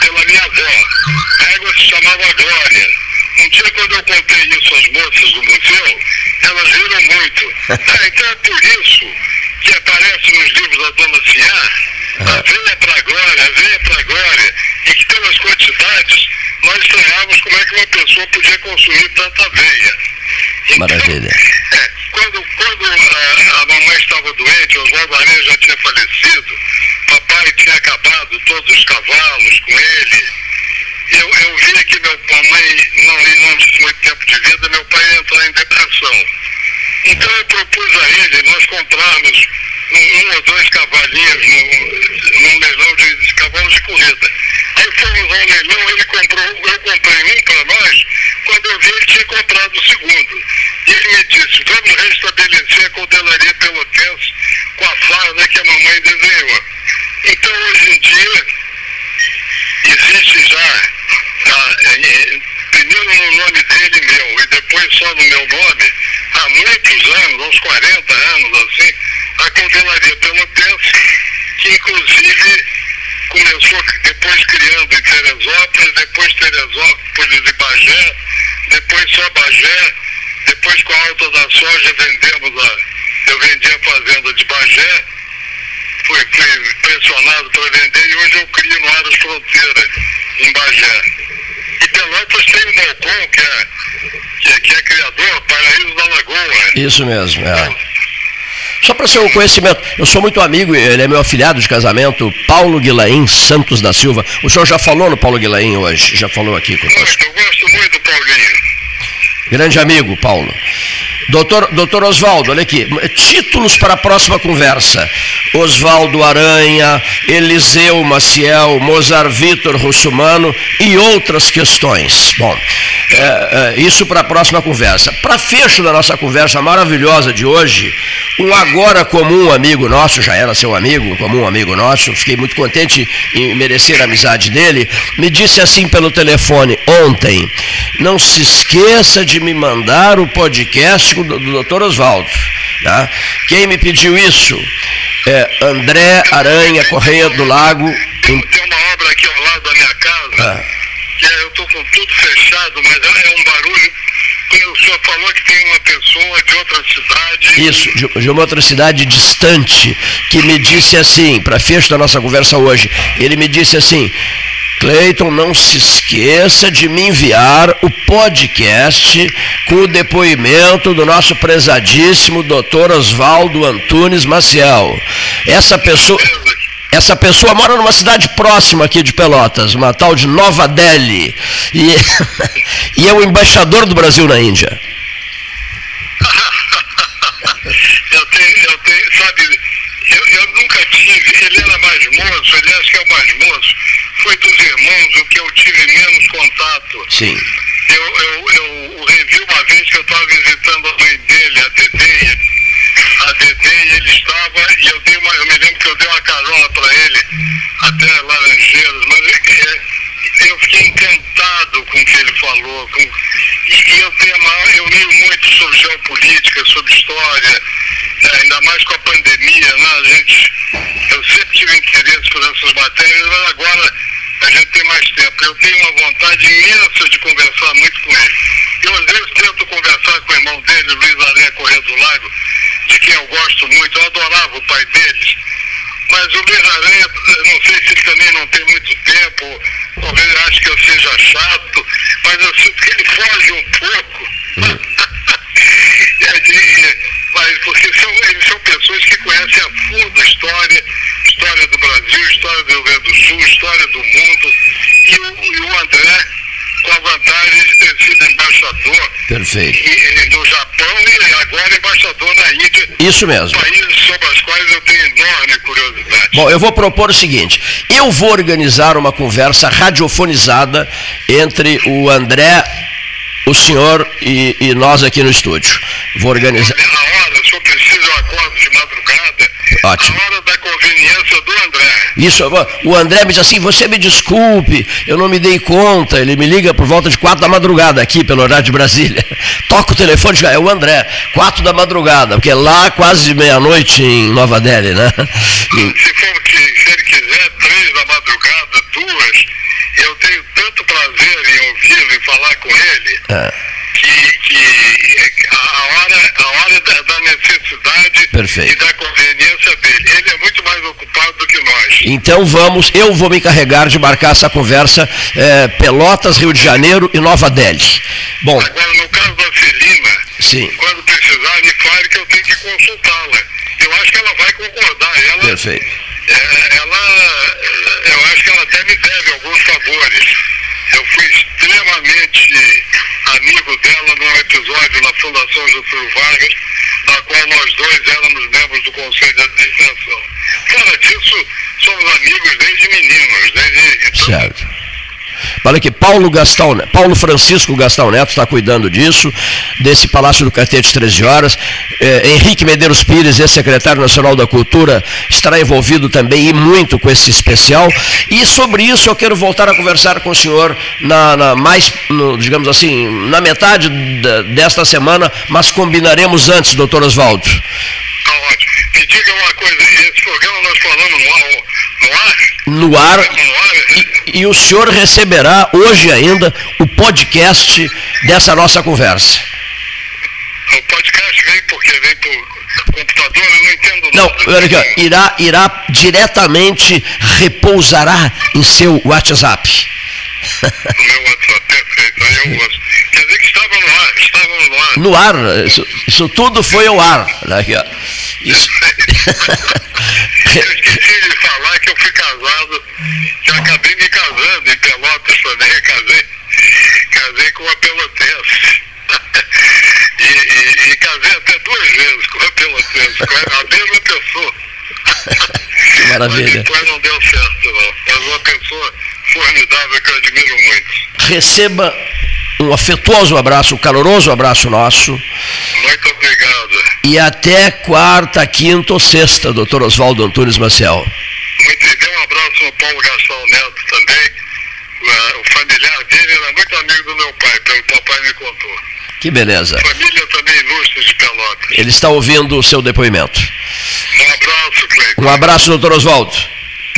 S3: pela minha avó. A égua se chamava Glória. Um dia, quando eu contei isso às moças do museu, elas riram muito. Ah, então é por isso que aparece nos livros da Dona Ciá, a veia para glória, a veia para glória, e que pelas quantidades, nós estranhávamos como é que uma pessoa podia consumir tanta aveia. Então,
S1: Maravilha.
S3: é, quando quando a, a mamãe estava doente, Oswaldo Aranha já tinha falecido, papai tinha acabado todos os cavalos com ele. Eu, eu via que meu mamãe não tinha muito tempo de vida, meu pai ia entrar em depressão. Então eu propus a ele nós comprarmos um, um ou dois cavalinhos num leilão de, de cavalos de corrida. Aí fomos ao leilão, ele comprou, eu comprei um para nós, quando eu vi ele tinha comprado o segundo. E ele me disse, vamos restabelecer a cordelaria pelotense com a farda que a mamãe desenhou. Então hoje em dia existe já, ah, eh, primeiro no nome dele meu e depois só no meu nome, há muitos anos, uns 40 anos assim, a coordenaria pelotense, que inclusive começou depois criando em Teresópolis, depois Teresópolis e Bagé, depois só Bagé, depois com a alta da soja vendemos a. Eu vendi a fazenda de Bagé, fui, fui pressionado para vender e hoje eu crio no Áreas Fronteiras, em Bagé. E Pelotas tem o Malcom, que é, que, é, que é criador, Paraíso da Lagoa.
S1: Isso mesmo, é. Então, só para seu conhecimento, eu sou muito amigo, ele é meu afilhado de casamento, Paulo Guilaim Santos da Silva. O senhor já falou no Paulo Guilaim hoje, já falou aqui conosco.
S3: Eu gosto muito do Paulinho.
S1: Grande amigo, Paulo. Doutor, doutor Oswaldo, olha aqui, títulos para a próxima conversa. Oswaldo Aranha, Eliseu Maciel, Mozart Vitor Russumano e outras questões. Bom, é, é, isso para a próxima conversa. Para fecho da nossa conversa maravilhosa de hoje, um agora comum amigo nosso, já era seu amigo, um comum amigo nosso, fiquei muito contente em merecer a amizade dele, me disse assim pelo telefone ontem: não se esqueça de me mandar o podcast do, do doutor Oswaldo. Tá? Quem me pediu isso? É André Aranha Correia do Lago.
S3: Tem, uma obra aqui ao lado da minha casa, ah. que é, eu estou com tudo fechado, mas é, é um barulho. O senhor falou que tem uma pessoa de outra cidade.
S1: Isso, de, de uma outra cidade distante, que me disse assim, para fecho da nossa conversa hoje, ele me disse assim, Cleiton, não se esqueça de me enviar o podcast com o depoimento do nosso prezadíssimo doutor Oswaldo Antunes Maciel. Essa pessoa, essa pessoa mora numa cidade próxima aqui de Pelotas, uma tal de Nova Delhi, e, e é o embaixador do Brasil na Índia.
S3: eu tenho, eu tenho, sabe, eu, eu nunca tive, ele era mais moço, ele acha que é o mais moço, foi dos irmãos o que eu tive menos contato.
S1: Sim.
S3: Eu, eu, eu revi uma vez que eu estava visitando a mãe dele, a Dede, a Dede, e ele estava, e eu dei uma, eu me lembro que eu dei uma carona para ele, até Laranjeiras, mas é, eu fiquei encantado com o que ele falou, com, e, eu, tenho eu li muito sobre geopolítica, sobre história, é, ainda mais com a pandemia, né? A gente, eu sempre tive interesse por essas matérias, mas agora a gente tem mais tempo. Eu tenho uma vontade imensa de conversar muito com ele. Eu às vezes tento conversar com o irmão dele, Luiz Aranha Correia do Lago, de quem eu gosto muito, eu adorava o pai deles. Mas o Luiz Aranha, não sei se ele também não tem muito tempo, talvez acho que eu seja chato, mas eu sinto que ele foge um pouco. Uhum. Mas porque são, eles são pessoas que conhecem a fundo a história, história do Brasil, história do Rio Grande do Sul, história do mundo. E o, e o André, com a vantagem de ter sido embaixador
S1: Perfeito.
S3: E, no Japão e agora embaixador na Índia.
S1: Isso mesmo.
S3: Países sobre os quais eu tenho enorme curiosidade.
S1: Bom, eu vou propor o seguinte: eu vou organizar uma conversa radiofonizada entre o André o senhor e, e, nós aqui no estúdio. Vou organizar.
S3: Na hora, se eu preciso, eu acordo de madrugada.
S1: Ótimo.
S3: Na hora da conveniência do André.
S1: Isso, o André me diz assim, você me desculpe, eu não me dei conta. Ele me liga por volta de quatro da madrugada aqui, pelo horário de Brasília. Toca o telefone, é o André, quatro da madrugada, porque é lá quase meia-noite em Nova Delhi, né?
S3: E... Se, for que, se ele quiser, três da madrugada, duas, eu tenho tanto prazer em ouvi-lo e falar com ele. É que, que a hora, a hora da, da necessidade
S1: Perfeito.
S3: e da conveniência dele. Ele é muito mais ocupado do que nós.
S1: Então vamos, eu vou me encarregar de marcar essa conversa é, Pelotas, Rio de Janeiro e Nova Delhi. Bom.
S3: Agora, no caso da Celina,
S1: Sim.
S3: quando precisar, me fale que eu tenho que consultá-la. Eu acho que ela vai concordar. Ela,
S1: Perfeito.
S3: É, ela, eu acho que ela até me deve alguns favores. Eu fui extremamente amigo dela num episódio na Fundação Getúlio Vargas, na qual nós dois éramos membros do Conselho de Administração. Fora disso, somos amigos desde meninos, desde.
S1: Então, certo. Olha aqui, Paulo Gastão, Paulo Francisco Gastão Neto está cuidando disso, desse Palácio do Catete 13 horas. É, Henrique Medeiros Pires, ex-secretário nacional da Cultura, estará envolvido também e muito com esse especial. E sobre isso eu quero voltar a conversar com o senhor na, na mais, no, digamos assim, na metade desta semana, mas combinaremos antes, doutor Oswaldo.
S3: Tá ótimo. Me diga uma coisa, esse programa nós falamos ar? No ar?
S1: E, e o senhor receberá hoje ainda o podcast dessa nossa conversa.
S3: O podcast vem porque vem por computador, eu não entendo
S1: Não,
S3: nada.
S1: olha aqui, irá, irá diretamente, repousará em seu WhatsApp.
S3: O meu WhatsApp, perfeito, aí eu ouço. Quer dizer que estava no ar, estava no ar.
S1: No ar, isso, isso tudo foi ao ar. Isso.
S3: Eu esqueci de falar que eu fui casado, que acabei me casando em Pelotas também, casei, casei com uma pelotense. E, e, e casei até duas vezes com uma pelotense, com a mesma pessoa.
S1: Que maravilha.
S3: Mas depois não deu certo, não. Mas uma pessoa formidável que eu admiro muito.
S1: Receba um afetuoso abraço, um caloroso abraço nosso.
S3: Muito obrigado.
S1: E até quarta, quinta ou sexta, doutor Oswaldo Antunes Maciel.
S3: Muito, e dê um abraço ao Paulo Gastão Neto também. Ah, O familiar dele era muito amigo do meu pai, pelo que o papai me contou.
S1: Que beleza.
S3: Família também ilustre de Pelotas.
S1: Ele está ouvindo o seu depoimento.
S3: Um abraço, Cleiton.
S1: Um abraço, doutor Oswaldo.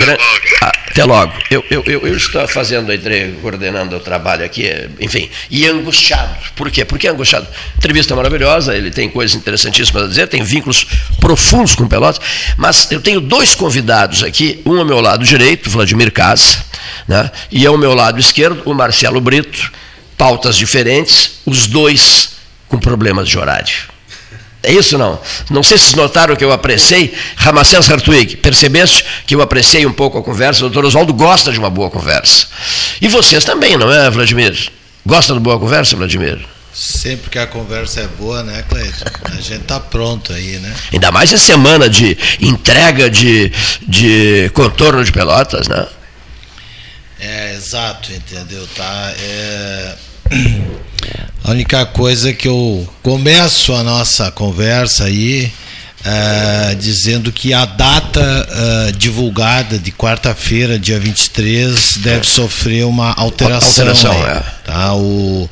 S3: Até logo.
S1: Ah, Até logo. Eu, eu, eu, eu estou fazendo, entre, coordenando o trabalho aqui, enfim, e angustiado. Por quê? Porque é angustiado. Entrevista maravilhosa, ele tem coisas interessantíssimas a dizer, tem vínculos profundos com Pelotas, mas eu tenho dois convidados aqui, um ao meu lado direito, Vladimir Casa, né, e ao meu lado esquerdo, o Marcelo Brito, pautas diferentes, os dois com problemas de horário. É isso não? Não sei se vocês notaram que eu apreciei Ramacés Hartwig. Percebeste que eu apreciei um pouco a conversa? O doutor Oswaldo gosta de uma boa conversa. E vocês também, não é, Vladimir? Gosta de boa conversa, Vladimir?
S4: Sempre que a conversa é boa, né, Cleiton? A gente tá pronto aí, né?
S1: Ainda mais em semana de entrega de, de contorno de pelotas, né?
S4: É, exato, entendeu? Tá? É... A única coisa que eu começo a nossa conversa aí é, dizendo que a data é, divulgada de quarta-feira, dia 23, deve sofrer uma alteração.
S1: Alteração,
S4: aí,
S1: é.
S4: tá? O,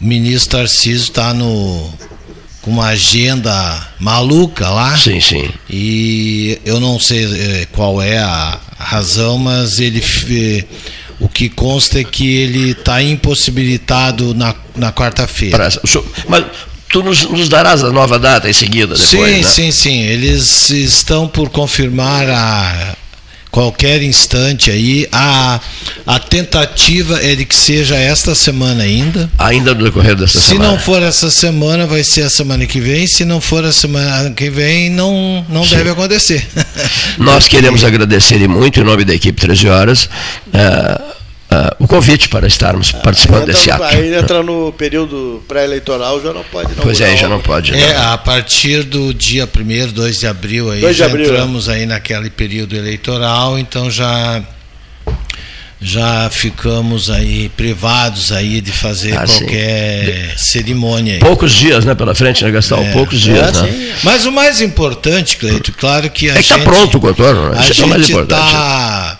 S4: ministro Tarcísio está no com uma agenda maluca lá.
S1: Sim, sim.
S4: E eu não sei eh, qual é a razão, mas ele eh, que consta é que ele está impossibilitado na, na quarta-feira.
S1: Mas tu nos, nos darás a nova data em seguida, depois,
S4: Sim,
S1: né?
S4: sim, sim. Eles estão por confirmar a qualquer instante aí. A, a tentativa é de que seja esta semana ainda.
S1: Ainda no decorrer dessa
S4: Se
S1: semana.
S4: não for essa semana, vai ser a semana que vem. Se não for a semana que vem, não, não deve acontecer.
S1: Nós queremos agradecer muito, em nome da equipe 13 Horas, eh, eh, o convite para estarmos participando
S5: Entra
S1: desse
S5: no-
S1: ato.
S5: Aí entra no período pré-eleitoral, já não pode não.
S1: Pois é, já não pode.
S4: É,
S1: né?
S4: a partir do dia 1 2 de abril aí
S5: 2 de
S4: já
S5: abril,
S4: entramos aí naquele período eleitoral, então já já ficamos aí privados aí de fazer
S1: Ah, sim.
S4: qualquer cerimônia aí.
S1: Poucos dias, né, pela frente, né, Gastão?
S4: É.
S1: Poucos dias,
S5: É,
S1: né?
S5: sim.
S4: Mas o mais importante, Cleito, claro que a
S1: É que
S4: gente
S1: está pronto o contorno, né?
S4: a
S1: é
S4: gente está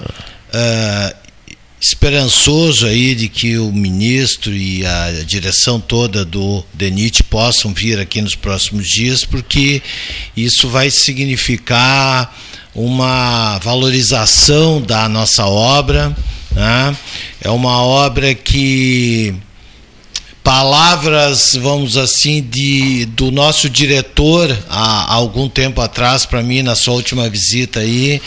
S4: esperançoso aí de que o ministro e a direção toda do DENIT possam vir aqui nos próximos dias, porque isso vai significar uma valorização da nossa obra. né? É uma obra que palavras, vamos assim, de do nosso diretor há, há algum tempo atrás para mim na sua última visita aí,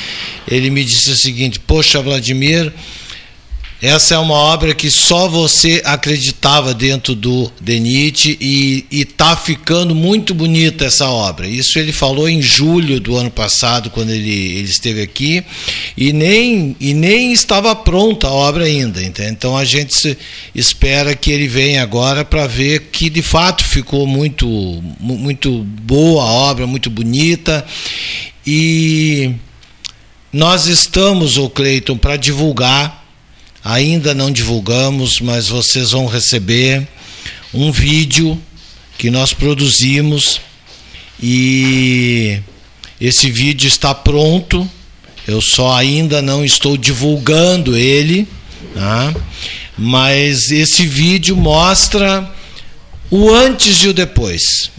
S4: ele me disse o seguinte: "Poxa, Vladimir, essa é uma obra que só você acreditava dentro do DENIT e está ficando muito bonita essa obra. Isso ele falou em julho do ano passado, quando ele, ele esteve aqui, e nem, e nem estava pronta a obra ainda. Então a gente espera que ele venha agora para ver que de fato ficou muito, mu- muito boa a obra, muito bonita. E nós estamos, o Cleiton, para divulgar Ainda não divulgamos, mas vocês vão receber um vídeo que nós produzimos e esse vídeo está pronto. Eu só ainda não estou divulgando ele, tá? mas esse vídeo mostra o antes e o depois.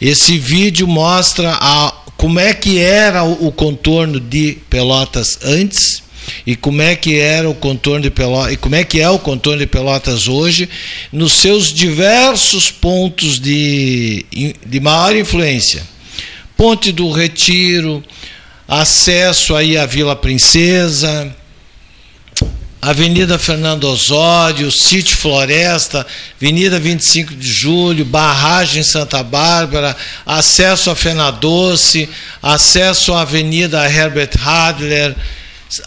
S4: Esse vídeo mostra a como é que era o, o contorno de Pelotas antes e como é que era o contorno de Pelotas e como é que é o contorno de Pelotas hoje nos seus diversos pontos de, de maior influência. Ponte do Retiro, acesso aí à Vila Princesa, Avenida Fernando Osório, Sítio Floresta, Avenida 25 de Julho, Barragem Santa Bárbara, acesso a Fena Doce, acesso à Avenida Herbert Hadler,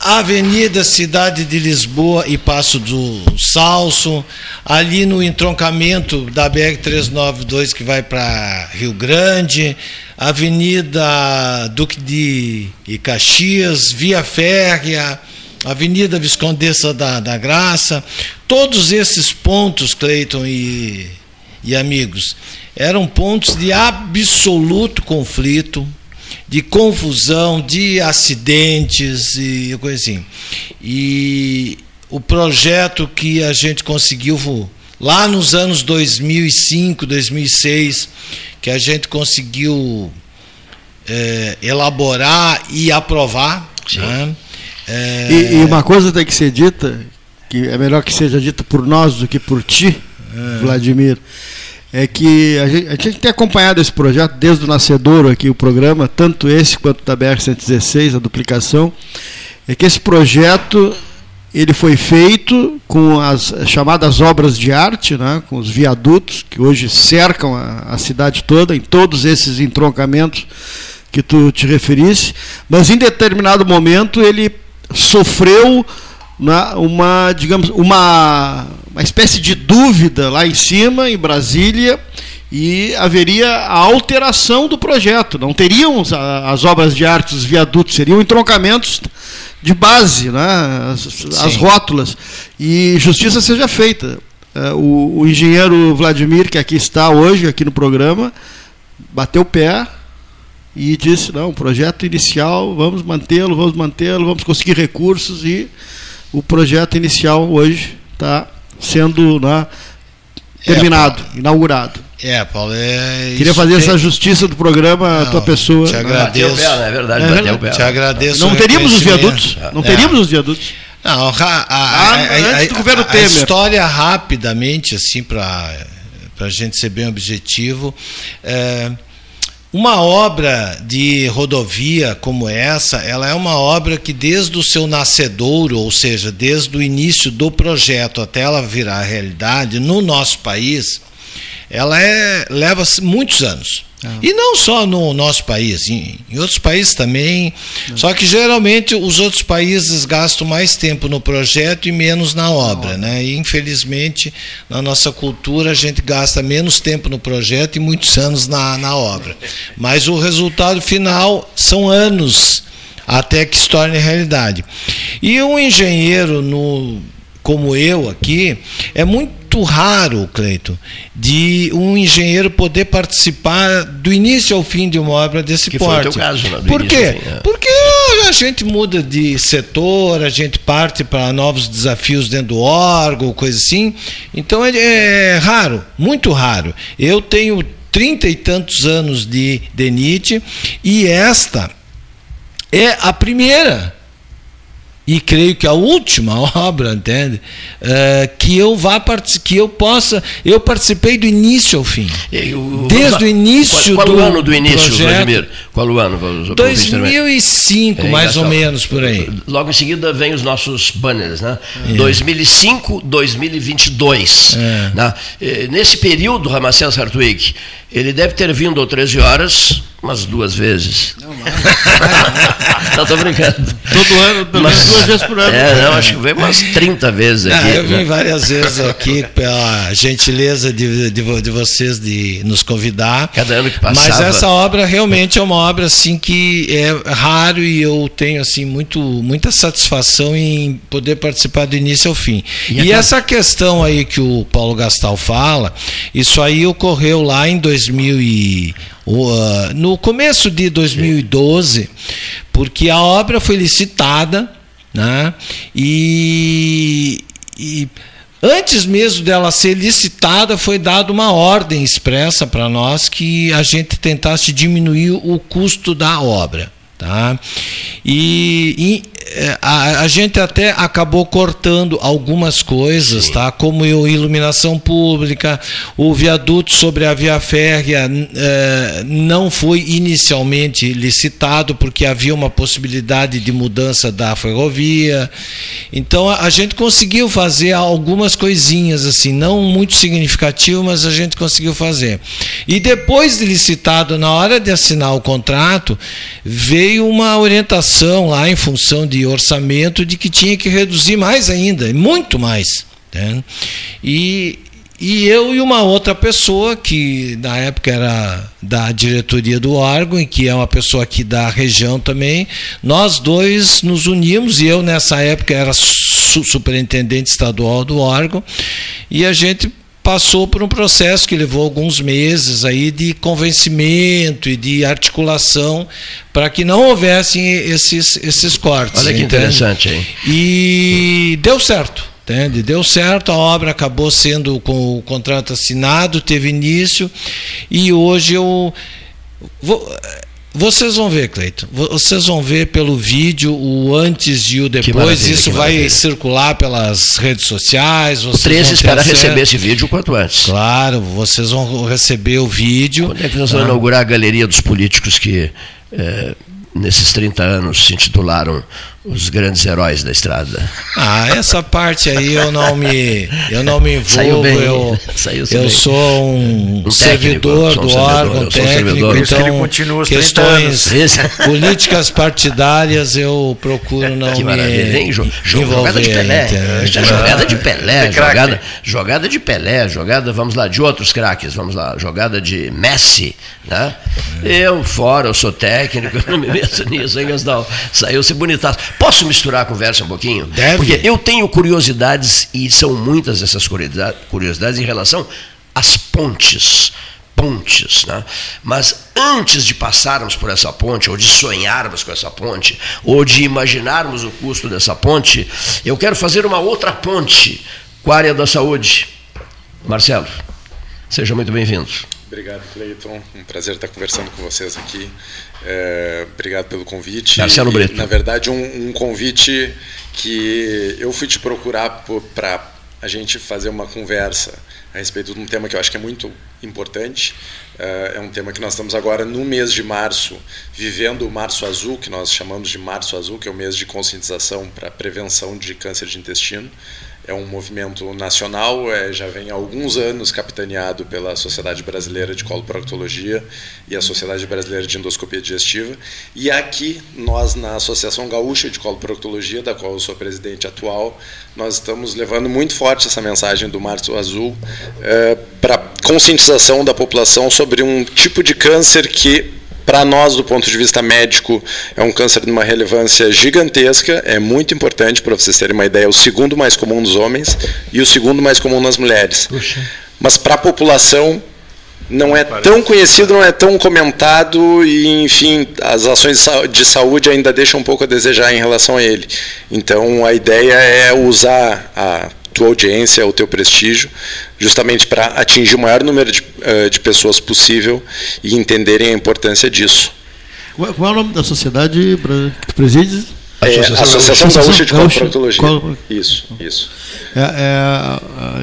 S4: Avenida Cidade de Lisboa e Passo do Salso, ali no entroncamento da BR-392 que vai para Rio Grande, Avenida Duque de Caxias, Via Férrea, Avenida Viscondessa da, da Graça, todos esses pontos, Cleiton e, e amigos, eram pontos de absoluto conflito, de confusão, de acidentes e coisa assim. E o projeto que a gente conseguiu lá nos anos 2005, 2006, que a gente conseguiu é, elaborar e aprovar. Né?
S6: É... E, e, uma coisa tem que ser dita, que é melhor que seja dita por nós do que por ti, é. Vladimir, é que a gente, a gente, tem acompanhado esse projeto desde o nascedouro aqui, o programa, tanto esse quanto da BR-116, a duplicação, é que esse projeto ele foi feito com as chamadas obras de arte, né, com os viadutos que hoje cercam a, a cidade toda, em todos esses entroncamentos que tu te referisse, mas em determinado momento ele sofreu na, uma, digamos, uma, uma espécie de dúvida lá em cima, em Brasília, e haveria a alteração do projeto. Não teriam as obras de arte, os viadutos, seriam entroncamentos de base, né? as, as rótulas. E justiça seja feita. É, o, o engenheiro Vladimir, que aqui está hoje, aqui no programa, bateu o pé, e disse: não, o projeto inicial, vamos mantê-lo, vamos mantê-lo, vamos conseguir recursos e o projeto inicial hoje está sendo né, terminado, é, inaugurado.
S4: É, Paulo, é.
S6: Queria fazer tem... essa justiça do programa,
S4: não,
S6: tua pessoa.
S4: Te agradeço. Pé,
S1: é verdade, é verdade.
S4: Te agradeço.
S6: Não teríamos os viadutos. Não teríamos é. os viadutos.
S4: Não, a, a, a, antes do governo Temer. A história rapidamente, assim, para a gente ser bem objetivo. É, uma obra de rodovia como essa, ela é uma obra que desde o seu nascedouro, ou seja, desde o início do projeto até ela virar realidade no nosso país, ela é, leva muitos anos. Ah. E não só no nosso país, em, em outros países também. Ah. Só que geralmente os outros países gastam mais tempo no projeto e menos na obra. Né? E infelizmente, na nossa cultura, a gente gasta menos tempo no projeto e muitos anos na, na obra. Mas o resultado final são anos até que se torne realidade. E um engenheiro no como eu aqui, é muito raro, Cleito, de um engenheiro poder participar do início ao fim de uma obra desse
S1: que
S4: porte.
S1: Foi o teu caso, né?
S4: Por quê? É. Porque a gente muda de setor, a gente parte para novos desafios dentro do órgão, coisa assim. Então é, é raro, muito raro. Eu tenho trinta e tantos anos de DENIT e esta é a primeira e creio que a última obra, entende? Uh, que eu vá que eu possa, eu participei do início ao fim. O, Desde o início
S1: qual,
S4: qual
S1: do o ano do início, projeto, Vladimir? Qual o ano?
S4: 2005, é, mais ou menos por aí.
S1: Logo em seguida vem os nossos banners, né? É. 2005, 2022. É. Né? Nesse período, Ramacés Hartwig, ele deve ter vindo às 13 horas umas duas vezes. Não, mais. não, tô brincando.
S6: Todo ano, Mas, duas vezes por ano.
S1: É, não, acho que veio umas 30 vezes aqui.
S4: eu vim várias vezes aqui pela gentileza de, de, de, vocês de nos convidar.
S1: Cada ano que passava.
S4: Mas essa obra realmente é uma obra assim que é raro e eu tenho assim muito, muita satisfação em poder participar do início ao fim. E, e essa questão aí que o Paulo Gastal fala, isso aí ocorreu lá em 2000 e uh, no começo de 2012, porque a obra foi licitada, né? E, e antes mesmo dela ser licitada, foi dada uma ordem expressa para nós que a gente tentasse diminuir o custo da obra. Tá? E, e a, a, gente até acabou cortando algumas coisas, tá? como iluminação pública, o viaduto sobre a via férrea é, não foi inicialmente licitado porque havia uma possibilidade de mudança da ferrovia. Então a, a gente conseguiu fazer algumas coisinhas assim, não muito significativo, mas a gente conseguiu fazer. E depois de licitado, na hora de assinar o contrato, veio uma orientação lá em função de orçamento de que tinha que reduzir mais ainda, muito mais. Né? E, e eu e uma outra pessoa, que na época era da diretoria do órgão, e que é uma pessoa aqui da região também, nós dois nos unimos, e eu nessa época era superintendente estadual do órgão, e a gente passou por um processo que levou alguns meses aí de convencimento e de articulação para que não houvessem esses, esses cortes.
S1: Olha que entende? interessante, hein?
S4: E deu certo. Entende? Deu certo, a obra acabou sendo com o contrato assinado, teve início, e hoje eu vou, vocês vão ver, Cleito. Vocês vão ver pelo vídeo o antes e o depois. Isso vai circular pelas redes sociais.
S1: O 13 espera receber esse vídeo o quanto antes.
S4: Claro, vocês vão receber o vídeo.
S1: Quando é que nós vamos ah. inaugurar a galeria dos políticos que, é, nesses 30 anos, se intitularam os grandes heróis da estrada.
S4: Ah, essa parte aí eu não me eu não me envolvo. Saiu bem, eu saiu eu bem. sou um, um servidor técnico, do órgão um técnico, então questões políticas partidárias eu procuro não que me Vem, jo,
S1: jogada de Pelé, jogada de Pelé, jogada, jogada de Pelé, jogada, vamos lá, de outros craques, vamos lá, jogada de Messi, né? Eu fora, eu sou técnico, eu não me meto nisso, hein, Gastal? Saiu-se bonitaço. Posso misturar a conversa um pouquinho?
S4: Deve.
S1: Porque eu tenho curiosidades, e são muitas essas curiosidades, em relação às pontes. Pontes, né? Mas antes de passarmos por essa ponte, ou de sonharmos com essa ponte, ou de imaginarmos o custo dessa ponte, eu quero fazer uma outra ponte com a área da saúde. Marcelo, seja muito bem-vindo.
S7: Obrigado, Cleiton. Um prazer estar conversando com vocês aqui. É, obrigado pelo convite.
S1: Marcelo Brito.
S7: na verdade, um, um, convite que eu fui te procurar para a gente fazer uma conversa a respeito de um tema que eu acho que é muito importante. É, é um tema que nós estamos agora no mês de março, vivendo o Março Azul, que nós chamamos de Março Azul, que é o mês de conscientização para a prevenção de câncer de intestino é um movimento nacional, é, já vem há alguns anos capitaneado pela Sociedade Brasileira de Coloproctologia e a Sociedade Brasileira de Endoscopia Digestiva. E aqui, nós, na Associação Gaúcha de Coloproctologia, da qual eu sou presidente atual, nós estamos levando muito forte essa mensagem do Março Azul é, para conscientização da população sobre um tipo de câncer que para nós, do ponto de vista médico, é um câncer de uma relevância gigantesca, é muito importante, para vocês terem uma ideia, é o segundo mais comum nos homens e o segundo mais comum nas mulheres. Puxa. Mas para a população, não é tão conhecido, não é tão comentado e, enfim, as ações de saúde ainda deixam um pouco a desejar em relação a ele. Então, a ideia é usar a tua audiência, o teu prestígio, justamente para atingir o maior número de, uh, de pessoas possível e entenderem a importância disso.
S6: Qual, é o nome da sociedade que tu presides?
S7: É, Associação Gaúcha de Coloproctologia. Isso, isso.
S6: É,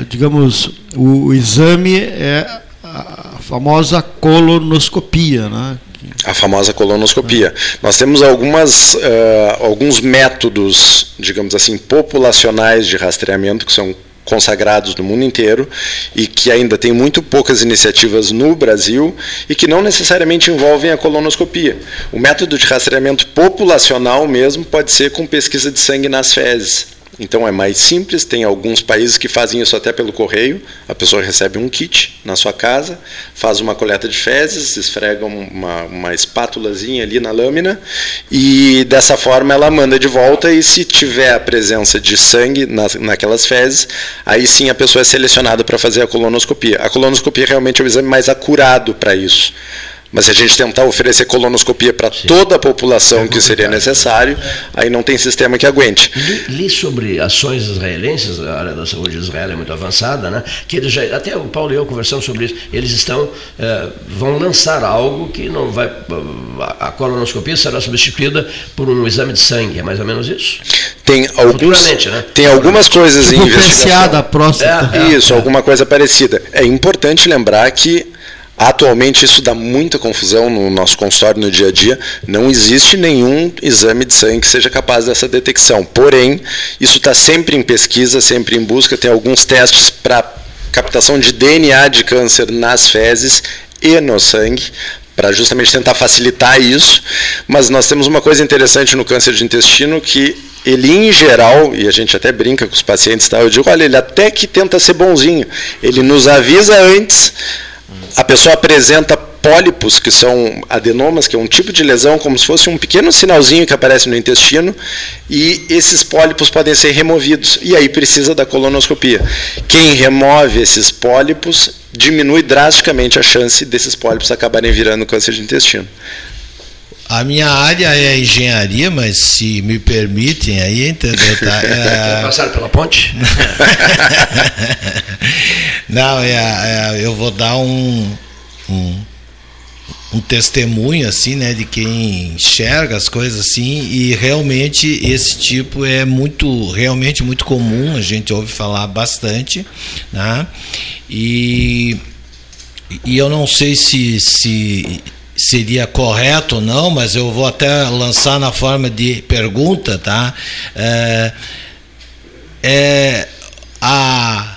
S6: é, digamos, o, o, exame é a famosa colonoscopia, né?
S7: A famosa colonoscopia. Nós temos algumas, uh, alguns métodos, digamos assim, populacionais de rastreamento que são consagrados no mundo inteiro e que ainda tem muito poucas iniciativas no Brasil e que não necessariamente envolvem a colonoscopia. O método de rastreamento populacional mesmo pode ser com pesquisa de sangue nas fezes. Então é mais simples, tem alguns países que fazem isso até pelo correio. A pessoa recebe um kit na sua casa, faz uma coleta de fezes, esfrega uma, uma espátulazinha ali na lâmina e dessa forma ela manda de volta e se tiver a presença de sangue nas, naquelas fezes, aí sim a pessoa é selecionada para fazer a colonoscopia. A colonoscopia realmente é o exame mais acurado para isso Mas se a gente tentar oferecer colonoscopia para toda a população que seria necessário, aí não tem sistema que aguente.
S1: Li, li sobre ações israelenses, a área da saúde de Israel é muito avançada, né? que eles já, até o Paulo e eu conversamos sobre isso, eles estão, eh, vão lançar algo que não vai, a colonoscopia será substituída por um exame de sangue, é mais ou menos isso?
S7: Tem, alguns,
S1: né?
S7: tem algumas coisas
S6: tipo
S7: em investigação.
S6: da próstata.
S7: É, isso, alguma coisa parecida. É importante lembrar que Atualmente isso dá muita confusão no nosso consultório no dia a dia. Não existe nenhum exame de sangue que seja capaz dessa detecção. Porém, isso está sempre em pesquisa, sempre em busca. Tem alguns testes para captação de DNA de câncer nas fezes e no sangue, para justamente tentar facilitar isso. Mas nós temos uma coisa interessante no câncer de intestino que ele em geral, e a gente até brinca com os pacientes, tá? eu digo, olha, ele até que tenta ser bonzinho. Ele nos avisa antes a pessoa apresenta pólipos, que são adenomas, que é um tipo de lesão, como se fosse um pequeno sinalzinho que aparece no intestino, e esses pólipos podem ser removidos. E aí precisa da colonoscopia. Quem remove esses pólipos diminui drasticamente a chance desses pólipos acabarem virando câncer de intestino.
S4: A minha área é engenharia, mas se me permitem aí, entendeu? Tá?
S1: É... Passaram pela ponte?
S4: Não, é, é, eu vou dar um, um, um, testemunho assim, né, de quem enxerga as coisas assim, e realmente esse tipo é muito, realmente muito comum, a gente ouve falar bastante, né? E, e eu não sei se, se seria correto ou não, mas eu vou até lançar na forma de pergunta, tá? É, é a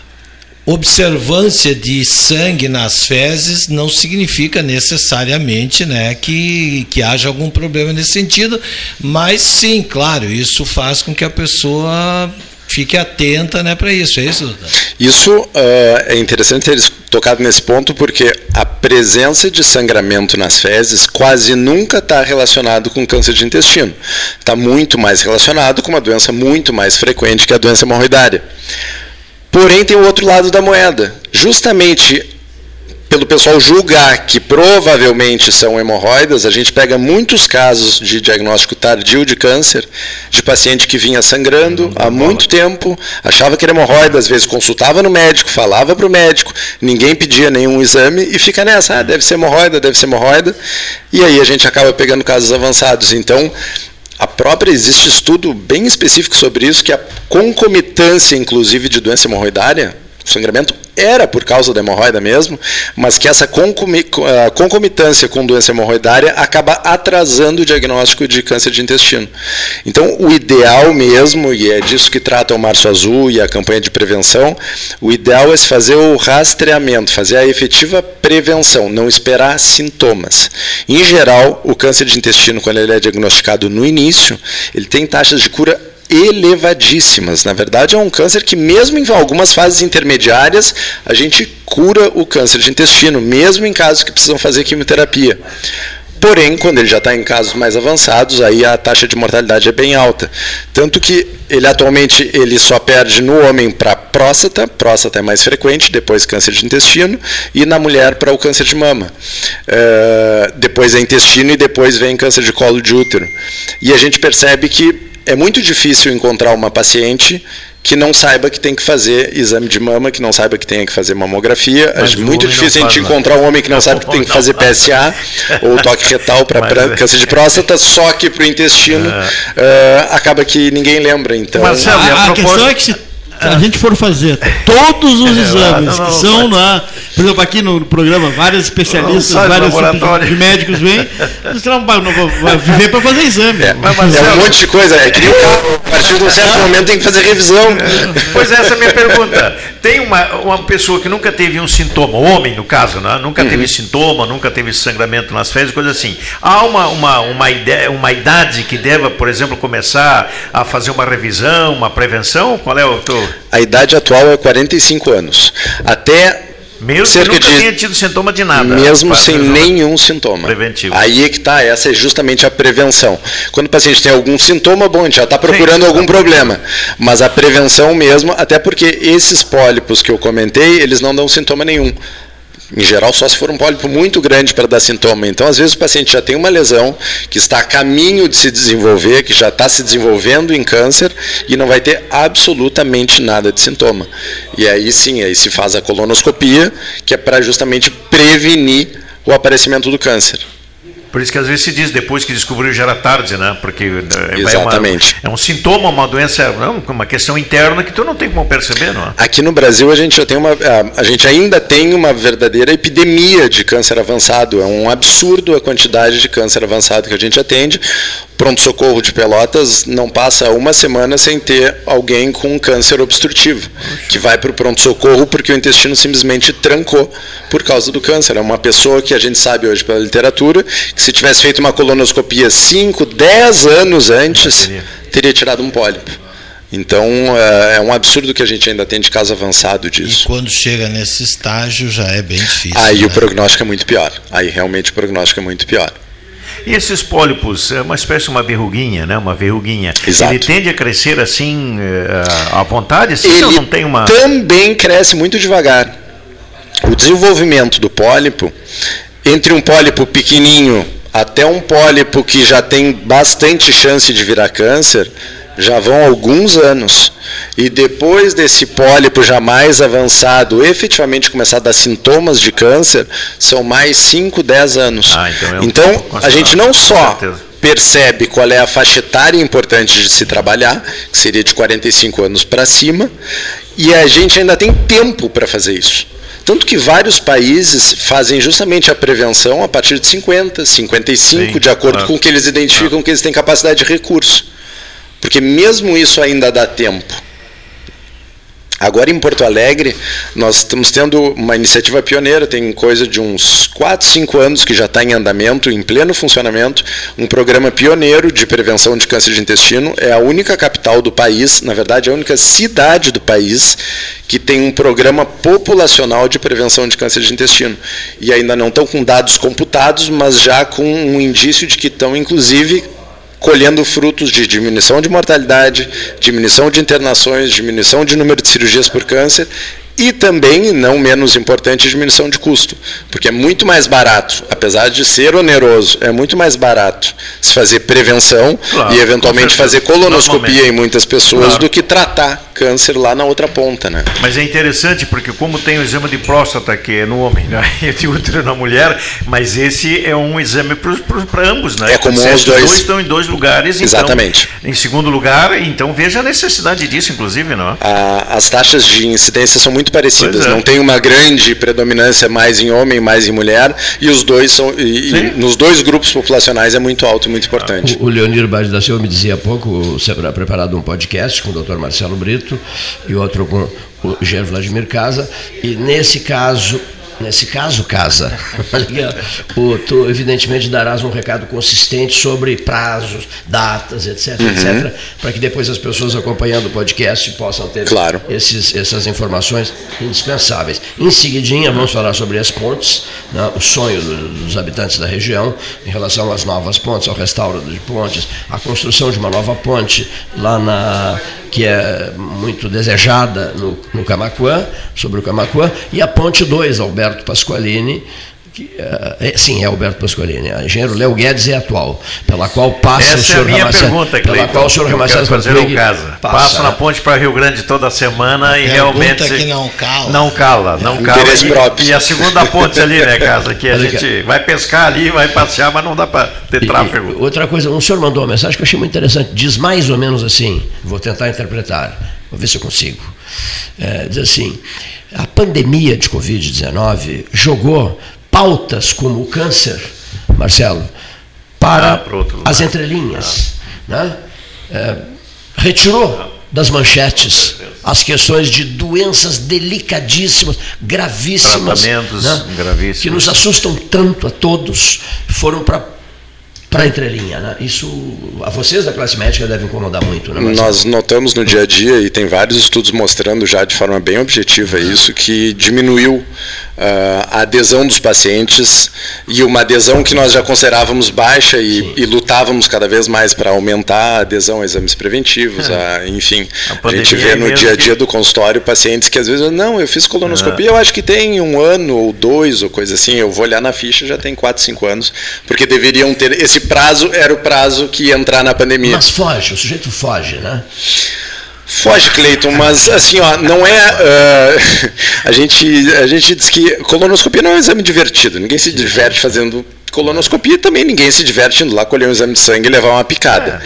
S4: observância de sangue nas fezes não significa necessariamente né, que, que haja algum problema nesse sentido, mas sim, claro, isso faz com que a pessoa fique atenta né, para isso, é isso, doutor?
S7: Isso uh, é interessante ter tocado nesse ponto porque a presença de sangramento nas fezes quase nunca está relacionado com câncer de intestino. Está muito mais relacionado com uma doença muito mais frequente que a doença hemorroidária. Porém, tem o outro lado da moeda. Justamente pelo pessoal julgar que provavelmente são hemorroidas, a gente pega muitos casos de diagnóstico tardio de câncer, de paciente que vinha sangrando hum, há muito tempo, achava que era hemorroida, às vezes consultava no médico, falava para o médico, ninguém pedia nenhum exame e fica nessa, ah, deve ser hemorroida, deve ser hemorroida, e aí a gente acaba pegando casos avançados. Então, a própria existe estudo bem específico sobre isso, que a concomitância, inclusive, de doença hemorroidária o sangramento era por causa da hemorroida mesmo, mas que essa concomitância com doença hemorroidária acaba atrasando o diagnóstico de câncer de intestino. Então, o ideal mesmo, e é disso que trata o Março Azul e a campanha de prevenção, o ideal é se fazer o rastreamento, fazer a efetiva prevenção, não esperar sintomas. Em geral, o câncer de intestino, quando ele é diagnosticado no início, ele tem taxas de cura elevadíssimas. Na verdade, é um câncer que, mesmo em algumas fases intermediárias, a gente cura o câncer de intestino, mesmo em casos que precisam fazer quimioterapia. Porém, quando ele já está em casos mais avançados, aí a taxa de mortalidade é bem alta. Tanto que ele atualmente ele só perde no homem para próstata, próstata é mais frequente, depois câncer de intestino, e na mulher para o câncer de mama. Uh, depois é intestino e depois vem câncer de colo de útero. E a gente percebe que é muito difícil encontrar uma paciente que não saiba que tem que fazer exame de mama, que não saiba que tem que fazer mamografia. Mas é muito difícil a gente encontrar um homem que não sabe que tem que fazer PSA ou toque retal para é. câncer de próstata, só que para o intestino uh, acaba que ninguém lembra. Então,
S6: Marcelo, a, a, a questão é que se a gente for fazer todos os é, exames que são na. Por exemplo, aqui no programa, vários especialistas, vários de médicos vêm, você não vai, não vai viver para fazer exame.
S7: É, mas, é um monte de coisa. É que nem o carro, a partir de um certo momento tem que fazer revisão.
S2: Pois essa é a minha pergunta. Tem uma, uma pessoa que nunca teve um sintoma, homem no caso, né? nunca uhum. teve sintoma, nunca teve sangramento nas fezes, coisa assim. Há uma, uma, uma, ideia, uma idade que deva, por exemplo, começar a fazer uma revisão, uma prevenção? Qual é o teu
S7: a idade atual é 45 anos. Até
S2: mesmo cerca nunca de, tenha tido sintoma de nada.
S7: Mesmo sem nenhum sintoma.
S2: Preventivo.
S7: Aí é que está, essa é justamente a prevenção. Quando o paciente tem algum sintoma, bom, a gente já está procurando Sim, algum problema. Mas a prevenção mesmo, até porque esses pólipos que eu comentei, eles não dão sintoma nenhum. Em geral, só se for um pólipo muito grande para dar sintoma. Então, às vezes, o paciente já tem uma lesão que está a caminho de se desenvolver, que já está se desenvolvendo em câncer e não vai ter absolutamente nada de sintoma. E aí sim, aí se faz a colonoscopia, que é para justamente prevenir o aparecimento do câncer.
S2: Por isso que às vezes se diz depois que descobriu já era tarde, né? Porque é,
S7: Exatamente.
S2: Uma, é um sintoma, uma doença, não, uma questão interna que tu não tem como perceber, não é?
S7: Aqui no Brasil a gente já tem uma, a gente ainda tem uma verdadeira epidemia de câncer avançado. É um absurdo a quantidade de câncer avançado que a gente atende pronto-socorro de Pelotas não passa uma semana sem ter alguém com câncer obstrutivo, que vai para o pronto-socorro porque o intestino simplesmente trancou por causa do câncer. É uma pessoa que a gente sabe hoje pela literatura que se tivesse feito uma colonoscopia 5, 10 anos antes, teria tirado um pólipo. Então é, é um absurdo que a gente ainda tem de caso avançado disso.
S4: E quando chega nesse estágio já é bem difícil.
S7: Aí
S4: né?
S7: o prognóstico é muito pior. Aí realmente o prognóstico é muito pior.
S2: E esses pólipos, é uma espécie de uma verruguinha, né? Uma verruguinha.
S7: Exato.
S2: Ele tende a crescer assim eh, à vontade,
S7: Ele
S2: não tem uma.
S7: também cresce muito devagar. O desenvolvimento do pólipo, entre um pólipo pequenininho até um pólipo que já tem bastante chance de virar câncer, já vão alguns anos. E depois desse pólipo já mais avançado, efetivamente começar a dar sintomas de câncer, são mais 5, 10 anos.
S2: Ah, então é um
S7: então, a gente não só percebe qual é a faixa etária importante de se trabalhar, que seria de 45 anos para cima, e a gente ainda tem tempo para fazer isso. Tanto que vários países fazem justamente a prevenção a partir de 50, 55,
S2: Sim,
S7: de acordo
S2: claro.
S7: com o que eles identificam que eles têm capacidade de recurso. Porque mesmo isso ainda dá tempo. Agora em Porto Alegre, nós estamos tendo uma iniciativa pioneira, tem coisa de uns 4, 5 anos que já está em andamento, em pleno funcionamento, um programa pioneiro de prevenção de câncer de intestino. É a única capital do país, na verdade, é a única cidade do país que tem um programa populacional de prevenção de câncer de intestino. E ainda não estão com dados computados, mas já com um indício de que estão, inclusive, colhendo frutos de diminuição de mortalidade, diminuição de internações, diminuição de número de cirurgias por câncer e também, não menos importante, diminuição de custo. Porque é muito mais barato, apesar de ser oneroso, é muito mais barato se fazer prevenção
S2: Claro,
S7: e eventualmente fazer colonoscopia em muitas pessoas
S2: Claro.
S7: do que tratar câncer lá na outra ponta, né?
S2: Mas é interessante porque como tem o exame de próstata que é no homem né? e de útero na mulher, mas esse é um exame para ambos, né?
S7: É comum os dois.
S2: estão em dois lugares. então,
S7: Exatamente.
S2: em segundo lugar, então veja a necessidade disso, inclusive, não? é?
S7: A- as taxas de incidência são muito parecidas.
S2: É.
S7: Não tem uma grande predominância mais em homem, mais em mulher, e os dois são. e- e nos dois grupos populacionais é muito alto e muito importante.
S1: O, o Leonir Bade da Silva me dizia há pouco, será preparado um podcast com o Dr. Marcelo Brito e outro com o Jean Vladimir Casa, e nesse caso, nesse caso, Casa, o, tu evidentemente darás um recado consistente sobre prazos, datas, etc,
S7: Uhum.
S1: etc, para que depois as pessoas acompanhando o podcast possam ter
S7: Claro.
S1: esses, essas informações indispensáveis. Em seguidinha, vamos falar sobre as pontes, né, o sonho do- dos habitantes da região em relação às novas pontes, ao restauro de pontes, a construção de uma nova ponte lá na que é muito desejada no, no Camacuã, sobre o Camacuã, e a ponte 2, Alberto Pasqualini, que, eh, é, sim, é Alberto Pasqualini, a engenheiro Léo Guedes é atual, pela qual passa o
S2: Essa é a
S1: senhor
S2: minha
S1: Ramacés-
S2: pergunta,
S1: pela
S2: Cleiton,
S1: qual o senhor Ramacés
S2: fazer
S1: Rodrigues
S2: casa.
S1: passa,
S2: Passo na ponte para Rio Grande toda semana e
S4: Pergunta
S2: realmente...
S4: que não cala.
S2: Não cala, não cala.
S7: Interesse
S2: E,
S7: próprio.
S2: e a segunda ponte ali, né, casa? Que a
S1: Olha,
S2: gente vai pescar ali, vai passear, mas não dá para ter
S1: E-
S2: tráfego.
S1: e outra coisa, um senhor mandou uma mensagem que eu achei muito interessante. Diz mais ou menos assim, vou tentar interpretar, vou ver se eu consigo. É, diz assim: a pandemia de Covid-19 jogou pautas como o câncer, Marcelo, para
S2: Ah,
S1: as entrelinhas. Né? É, retirou das manchetes as questões de doenças delicadíssimas, gravíssimas,
S2: Tratamentos
S1: né?
S2: gravíssimos.
S1: que nos assustam tanto a todos, foram para para a entrelinha. Né? Isso a vocês da classe médica deve incomodar muito. Né,
S7: Nós notamos no dia a dia, e tem vários estudos mostrando já de forma bem objetiva isso, que diminuiu a adesão dos pacientes e uma adesão que nós já considerávamos baixa e, e lutávamos cada vez mais para aumentar a adesão a exames preventivos, é. a, enfim. A, a gente vê no dia a dia que... do consultório pacientes que às vezes, não, eu fiz colonoscopia, é. eu acho que tem um ano ou dois ou coisa assim, eu vou olhar na ficha, já tem quatro, cinco anos, porque deveriam ter esse esse prazo era o prazo que ia entrar na pandemia.
S1: Mas foge, o sujeito foge, né?
S7: Foge, Cleiton, mas assim, ó, não é. Uh, a, gente, a gente diz que colonoscopia não é um exame divertido. Ninguém se diverte fazendo colonoscopia também ninguém se diverte indo lá colher um exame de sangue e levar uma picada.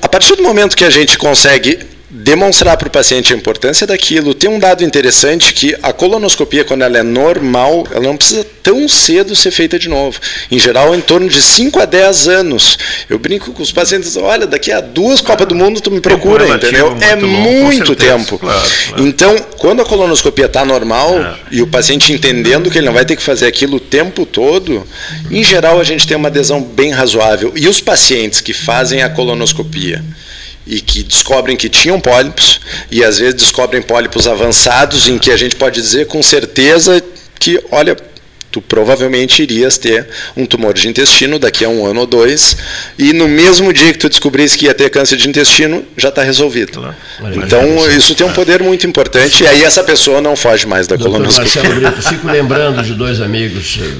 S7: A partir do momento que a gente consegue demonstrar para o paciente a importância daquilo. Tem um dado interessante que a colonoscopia, quando ela é normal, ela não precisa tão cedo ser feita de novo. Em geral, em torno de 5 a 10 anos. Eu brinco com os pacientes, olha, daqui a duas Copas do Mundo tu me procura, entendeu? Muito é muito tempo. Claro, claro. Então, quando a colonoscopia está normal é. e o paciente entendendo que ele não vai ter que fazer aquilo o tempo todo, em geral a gente tem uma adesão bem razoável. E os pacientes que fazem a colonoscopia, e que descobrem que tinham pólipos e às vezes descobrem pólipos avançados em que a gente pode dizer com certeza que, olha, tu provavelmente irias ter um tumor de intestino daqui a um ano ou dois, e no mesmo dia que tu descobrisse que ia ter câncer de intestino, já está resolvido. Claro. Então, isso tem um poder muito importante, e aí essa pessoa não foge mais da Doutor colonoscopia.
S1: Marcelo Brito, fico lembrando de dois amigos, eh,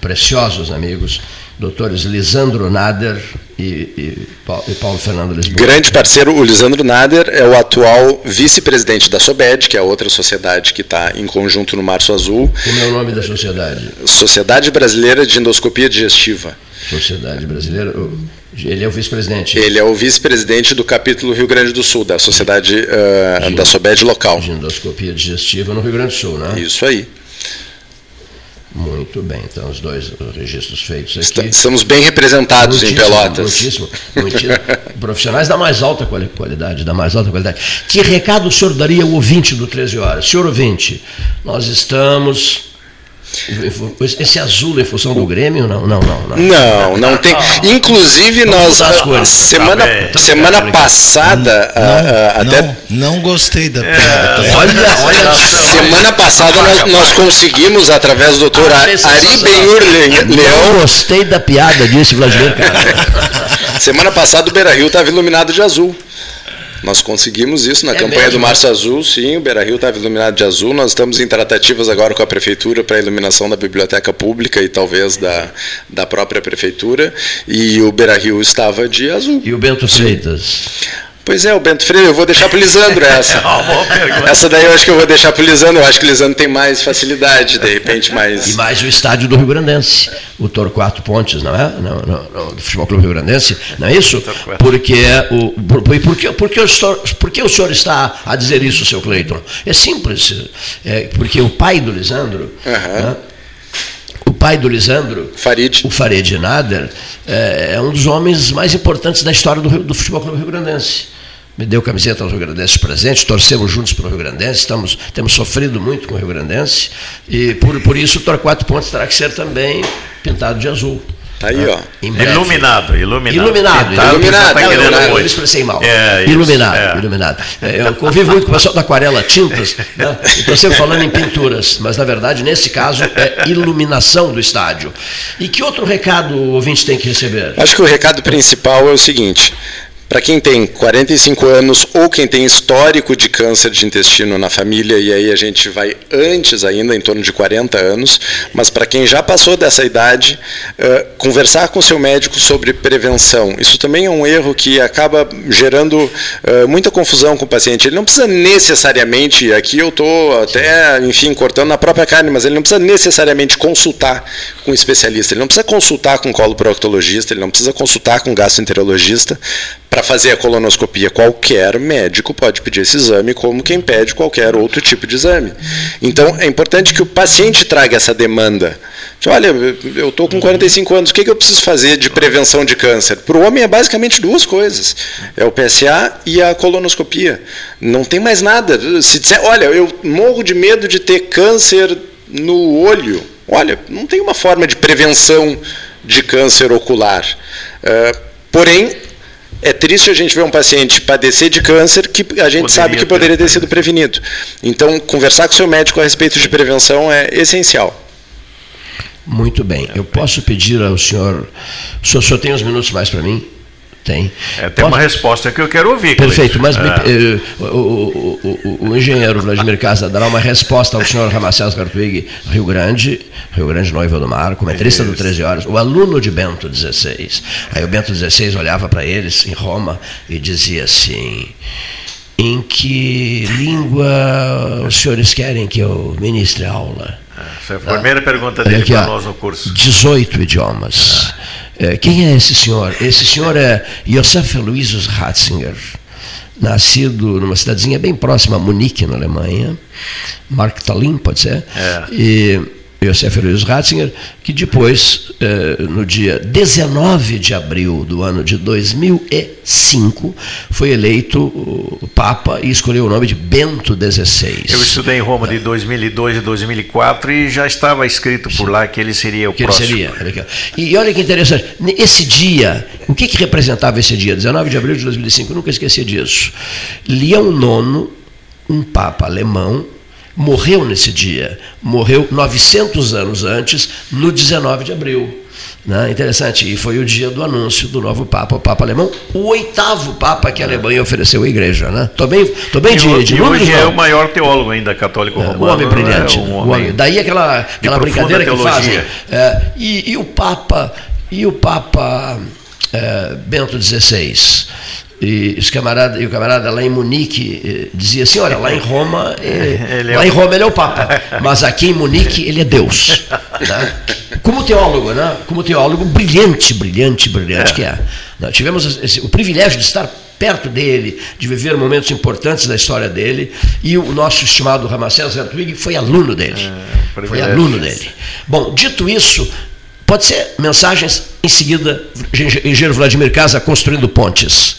S1: preciosos amigos, doutores Lisandro Nader e, e, e, Paulo Fernando Lisboa.
S7: Grande parceiro, o Lisandro Nader é o atual vice-presidente da SOBED, que é a outra sociedade que está em conjunto no Março Azul.
S1: Como é o nome da sociedade?
S7: Sociedade Brasileira de Endoscopia Digestiva.
S1: Sociedade Brasileira. Ele é o vice-presidente.
S7: Ele é o vice-presidente do capítulo Rio Grande do Sul, da sociedade uh, da SOBED local.
S1: De endoscopia digestiva no Rio Grande do Sul, né?
S7: Isso aí.
S1: Muito bem, então os dois registros feitos aqui.
S7: Estamos bem representados muitíssimo, em Pelotas.
S1: Muitíssimo, muitíssimo. Profissionais da mais alta qualidade, da mais alta qualidade. Que recado o senhor daria ao ouvinte do 13 Horas? Senhor ouvinte, nós estamos esse azul é função do Grêmio? Não, não, não.
S7: Não, não, não tem. Inclusive, nós. Cores, semana tá bem, semana tá passada.
S4: Não, uh, até... não, não gostei da é, piada. É, olha,
S7: olha. Semana passada nós, nós conseguimos, através do doutor Ari Benhur Leão.
S1: Não gostei da piada, disse Vladimir
S7: Semana passada o Beira Rio estava iluminado de azul. Nós conseguimos isso na é campanha mesmo? do Março Azul, sim, o Beira Rio estava iluminado de azul. Nós estamos em tratativas agora com a Prefeitura para a iluminação da biblioteca pública e talvez da, da própria Prefeitura. E o Beira Rio estava de azul.
S1: E o Bento Freitas?
S7: Pois é, o Bento Freire, eu vou deixar para o Lisandro essa. É essa daí eu acho que eu vou deixar para o Lisandro, eu acho que o Lisandro tem mais facilidade, de repente mais.
S1: E mais o estádio do Rio Grandense, o Torquato Pontes, não é? Não, não, não, do Futebol Clube Rio Grandense, não é isso? Porque o, por, por, que, por, que o senhor, por que o senhor está a dizer isso, seu Cleiton? É simples, é, porque o pai do Lisandro. Uhum. Né, pai do Lisandro,
S7: Farid.
S1: o Farid Nader, é, é, um dos homens mais importantes da história do, do Futebol Clube Rio Grandense me deu camiseta do Rio Grandense presente, torcemos juntos para o Rio Grandense, estamos, temos sofrido muito com o Rio Grandense, e por, por isso o Torquato Pontes terá que ser também pintado de azul.
S7: Tá aí, ó.
S2: Iluminado, iluminado.
S1: Iluminado, Pintado, iluminado. Tá não, não, eu expressei mal. É, iluminado, é. iluminado. É, eu convivo muito com o pessoal da aquarela tintas, né? estou sempre falando em pinturas, mas na verdade, nesse caso, é iluminação do estádio. E que outro recado o ouvinte tem que receber?
S7: Acho que o recado principal é o seguinte: para quem tem 45 anos ou quem tem histórico de câncer de intestino na família, e aí a gente vai antes ainda, em torno de 40 anos, mas para quem já passou dessa idade, uh, conversar com seu médico sobre prevenção. Isso também é um erro que acaba gerando uh, muita confusão com o paciente. Ele não precisa necessariamente, aqui eu estou até, enfim, cortando na própria carne, mas ele não precisa necessariamente consultar com um especialista, ele não precisa consultar com um coloproctologista, ele não precisa consultar com um gastroenterologista para fazer a colonoscopia, qualquer médico pode pedir esse exame, como quem pede qualquer outro tipo de exame. Então, é importante que o paciente traga essa demanda. Olha, eu estou com 45 anos, o que, que eu preciso fazer de prevenção de câncer? Para o homem é basicamente duas coisas: é o PSA e a colonoscopia. Não tem mais nada. Se disser, olha, eu morro de medo de ter câncer no olho. Olha, não tem uma forma de prevenção de câncer ocular. Uh, porém, é triste a gente ver um paciente padecer de câncer que a gente poderia sabe que poderia ter sido prevenido. Então, conversar com o seu médico a respeito de prevenção é essencial.
S1: Muito bem. Eu posso pedir ao senhor. O senhor só tem uns minutos mais para mim? Tem.
S2: É, tem uma resposta que eu quero ouvir.
S1: Perfeito, mas é. uh, o, o, o, o, engenheiro Vladimir Casa dará uma resposta ao senhor Ramacés Gartwig, Rio Grande, Rio Grande Noiva do Mar, comentarista do 13 Horas, o aluno de Bento XVI. Aí o Bento XVI olhava para eles em Roma e dizia assim: em que língua os senhores querem que eu ministre a aula?
S2: Essa é a primeira ah, pergunta dele para nós no curso.
S1: 18 idiomas. Ah. É, quem é esse senhor? Esse senhor é Josef Aloysius Ratzinger, nascido numa cidadezinha bem próxima a Munique, na Alemanha, Mark Tallinn, pode ser? É. E Josef Luiz Ratzinger, que depois, eh, no dia 19 de abril do ano de 2005, foi eleito Papa e escolheu o nome de Bento XVI.
S2: Eu estudei em Roma de 2002 e 2004 e já estava escrito por lá que ele seria o
S1: que
S2: próximo.
S1: Ele seria. E olha que interessante, esse dia, o que, que representava esse dia? 19 de abril de 2005, eu nunca esqueci disso. Leão IX, um Papa alemão, morreu nesse dia. Morreu 900 anos antes, no 19 de abril. Né? Interessante, e foi o dia do anúncio do novo Papa, o Papa Alemão, o oitavo Papa que a Alemanha ofereceu à Igreja. Né? Estou bem, tô bem
S2: e
S1: de,
S2: de números, hoje é o maior teólogo ainda católico romano.
S1: É, o homem brilhante. É um homem homem. Daí aquela, aquela brincadeira teologia. que fazem. É, e, e, o Papa, e o Papa é, Bento XVI e, os camarada, e o camarada lá em Munique eh, dizia assim: olha, lá em Roma, eh, lá em Roma ele é o Papa, mas aqui em Munique ele é Deus. Né? Como teólogo, né? Como teólogo brilhante, brilhante, brilhante que é. Nós tivemos esse, o privilégio de estar perto dele, de viver momentos importantes da história dele, e o nosso estimado Ramacés Zertwig foi aluno dele. É, foi aluno dele. Bom, dito isso, pode ser mensagens em seguida, engenheiro Vladimir Casa construindo pontes.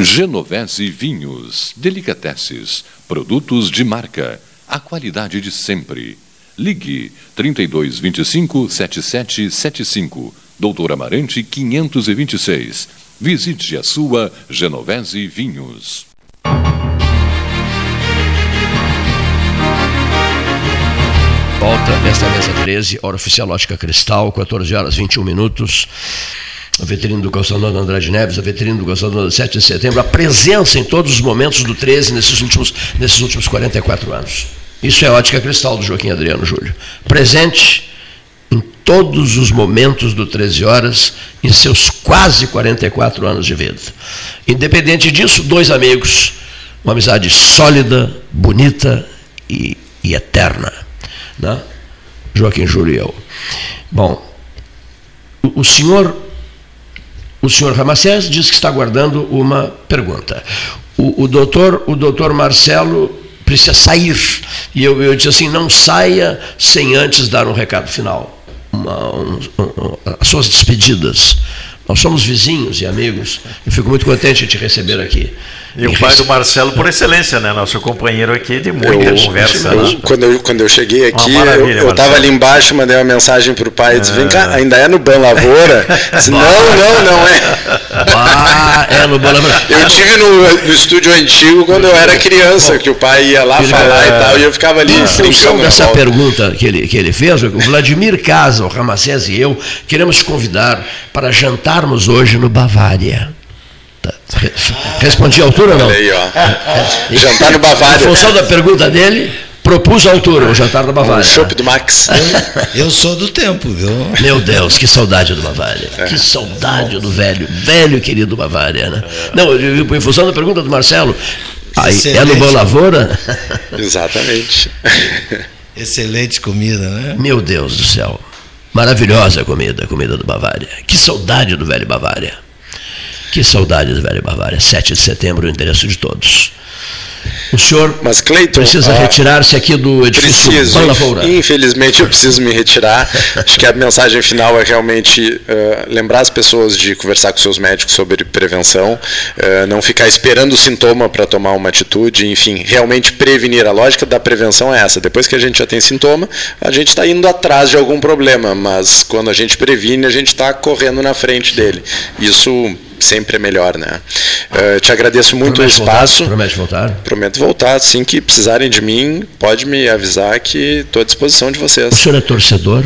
S8: Genovese Vinhos, Delicateces, produtos de marca, a qualidade de sempre. Ligue 3225 7775, Doutor Amarante 526. Visite a sua Genovese Vinhos.
S1: Volta esta mesa 13, hora oficial Ótica Cristal, 14 horas 21 minutos a veterina do Calçadão do Andrade Neves, a veterina do Calçadão do 7 de setembro, a presença em todos os momentos do 13 nesses últimos, nesses últimos 44 anos. Isso é ótica cristal do Joaquim Adriano Júlio. Presente em todos os momentos do 13 horas, em seus quase 44 anos de vida. Independente disso, dois amigos, uma amizade sólida, bonita e, e eterna. Né? Joaquim Júlio e eu. Bom, o, o senhor o senhor Ramacés diz que está aguardando uma pergunta. O, o, doutor, o doutor Marcelo precisa sair. E eu, eu disse assim: não saia sem antes dar um recado final. Uma, um, um, as suas despedidas. Nós somos vizinhos e amigos. Eu fico muito contente de te receber aqui.
S2: E o pai do Marcelo, por excelência, né? Nosso companheiro aqui de muita eu, conversa.
S7: Eu,
S2: né?
S7: quando, eu, quando eu cheguei aqui, eu estava ali embaixo, mandei uma mensagem para o pai e disse: Vem cá, ainda é no Ban Lavoura? Disse, não, não, não é.
S1: Ah, é no Ban Lavoura.
S7: Eu tive no, no estúdio antigo quando eu era criança, que o pai ia lá falar e tal, e eu ficava ali.
S1: Em função dessa pergunta que ele, que ele fez, o Vladimir Casa, o Ramacés e eu queremos convidar para jantarmos hoje no Bavária. Respondi a altura ou não?
S7: Aí, ó. Jantar no Bavária.
S1: Em função da pergunta dele, propus a altura, o jantar no Bavária. O
S7: chopp do Max.
S4: Eu sou do tempo, viu?
S1: Meu Deus, que saudade do Bavária. É. Que saudade do velho, velho querido Bavária, né? Não, em função da pergunta do Marcelo, aí, é no Boa Lavoura?
S7: Exatamente.
S4: Excelente comida, né?
S1: Meu Deus do céu. Maravilhosa comida, a comida do Bavária. Que saudade do velho Bavária. Que saudades, velho Bavária. 7 de setembro, o endereço de todos. O senhor
S7: Mas, Cleiton,
S1: precisa ah, retirar-se aqui do edifício
S7: preciso, Infelizmente, eu preciso me retirar. Acho que a mensagem final é realmente uh, lembrar as pessoas de conversar com seus médicos sobre prevenção, uh, não ficar esperando o sintoma para tomar uma atitude, enfim, realmente prevenir. A lógica da prevenção é essa. Depois que a gente já tem sintoma, a gente está indo atrás de algum problema, mas quando a gente previne, a gente está correndo na frente dele. Isso sempre é melhor, né? Uh, te agradeço muito
S1: Promete
S7: o espaço.
S1: Voltar? Promete voltar?
S7: Prometo voltar. Assim que precisarem de mim, pode me avisar que estou à disposição de vocês.
S1: O senhor é torcedor?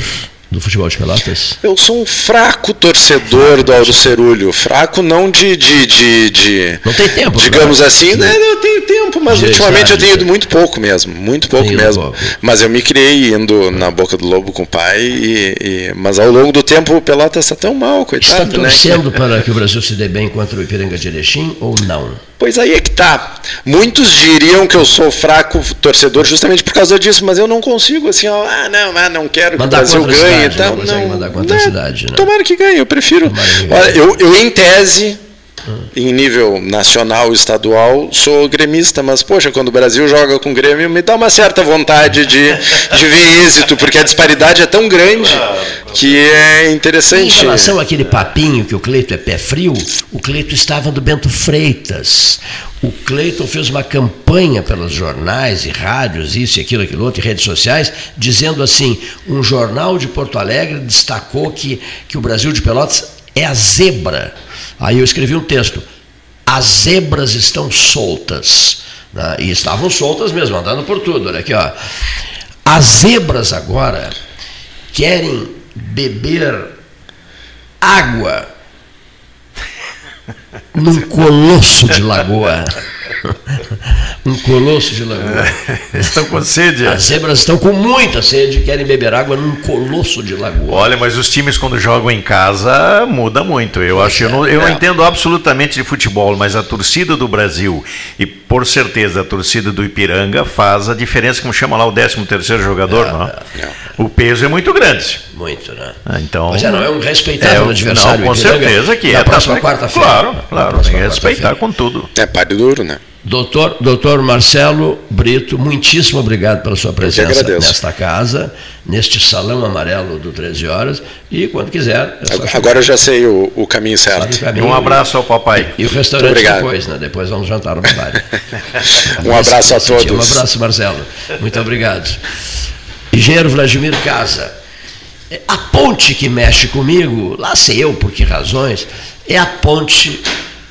S1: Do futebol de Pelotas?
S7: Eu sou um fraco torcedor do Aldo Cerulho. Fraco não de. de, de, de
S1: não tem tempo.
S7: Digamos
S1: pra...
S7: assim, né? Eu tenho tempo, mas de ultimamente eu tenho ido muito pouco mesmo. Muito pouco mesmo. Pouco. Mas eu me criei indo na boca do lobo com o pai. E, e... mas ao longo do tempo o Pelotas está tão mal, coitado.
S1: Está torcendo né? para que o Brasil se dê bem contra o Ipiranga de Erechim ou não?
S7: Pois aí é que tá. Muitos diriam que eu sou fraco torcedor justamente por causa disso, mas eu não consigo assim, ó, ah, não, ah, não quero que o Brasil ganhe e tal.
S1: Não, não
S7: né,
S1: cidade, né?
S7: Tomara que ganhe, eu prefiro. Olha, eu, eu em tese em nível nacional, estadual, sou gremista, mas poxa, quando o Brasil joga com o Grêmio, me dá uma certa vontade de, de ver êxito, porque a disparidade é tão grande que é interessante.
S1: Em relação àquele papinho que o Cleito é pé frio, o Cleito estava do Bento Freitas. O Cleiton fez uma campanha pelos jornais e rádios, isso e aquilo, aquilo outro, e redes sociais, dizendo assim: um jornal de Porto Alegre destacou que, que o Brasil de Pelotas é a zebra Aí eu escrevi um texto: as zebras estão soltas. Né? E estavam soltas mesmo, andando por tudo. Olha aqui, ó. As zebras agora querem beber água num colosso de lagoa. Um colosso de lagoa.
S2: estão com sede.
S1: As zebras estão com muita sede e querem beber água num colosso de lagoa.
S2: Olha, mas os times quando jogam em casa muda muito. Eu acho, eu, não, eu é. entendo absolutamente de futebol, mas a torcida do Brasil e por certeza a torcida do Ipiranga faz a diferença, como chama lá o 13 terceiro jogador, não? É, não? O peso é muito grande.
S1: Muito, né?
S2: Ah, então,
S1: mas é, não, é um respeitável
S2: é,
S1: adversário.
S2: Não, com certeza que é. Na
S1: próxima quarta-feira.
S2: Claro, claro, tem que respeitar com tudo.
S7: É páreo duro, né?
S1: Doutor, doutor Marcelo Brito, muitíssimo obrigado pela sua presença nesta casa, neste salão amarelo do 13 horas. E quando quiser.
S7: É Agora eu já sei o, o caminho certo. O caminho,
S2: um abraço ao papai.
S1: E o restaurante depois, né? Depois vamos jantar no bar.
S7: um abraço a todos.
S1: Um abraço, Marcelo. Muito obrigado. Engenheiro Vladimir Casa. A ponte que mexe comigo, lá sei eu por que razões, é a ponte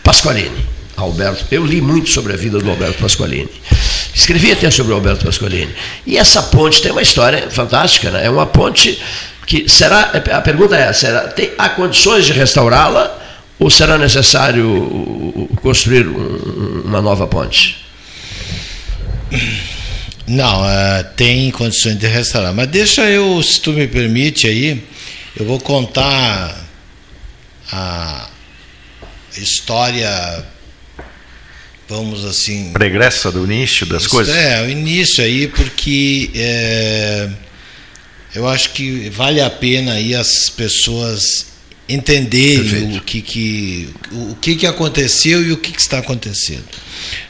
S1: Pasqualini. Alberto, eu li muito sobre a vida do Alberto Pasqualini. Escrevi até sobre o Alberto Pasqualini. E essa ponte tem uma história fantástica, né? É uma ponte que será. A pergunta é: será, tem, há condições de restaurá-la ou será necessário construir um, uma nova ponte?
S4: Não, uh, tem condições de restaurar. Mas deixa eu, se tu me permite aí, eu vou contar a história vamos assim.
S2: Pregressa do início das coisas?
S4: É, o início aí, porque é, eu acho que vale a pena aí as pessoas entenderem Perfeito. o que, que, o que, que aconteceu e o que, que está acontecendo.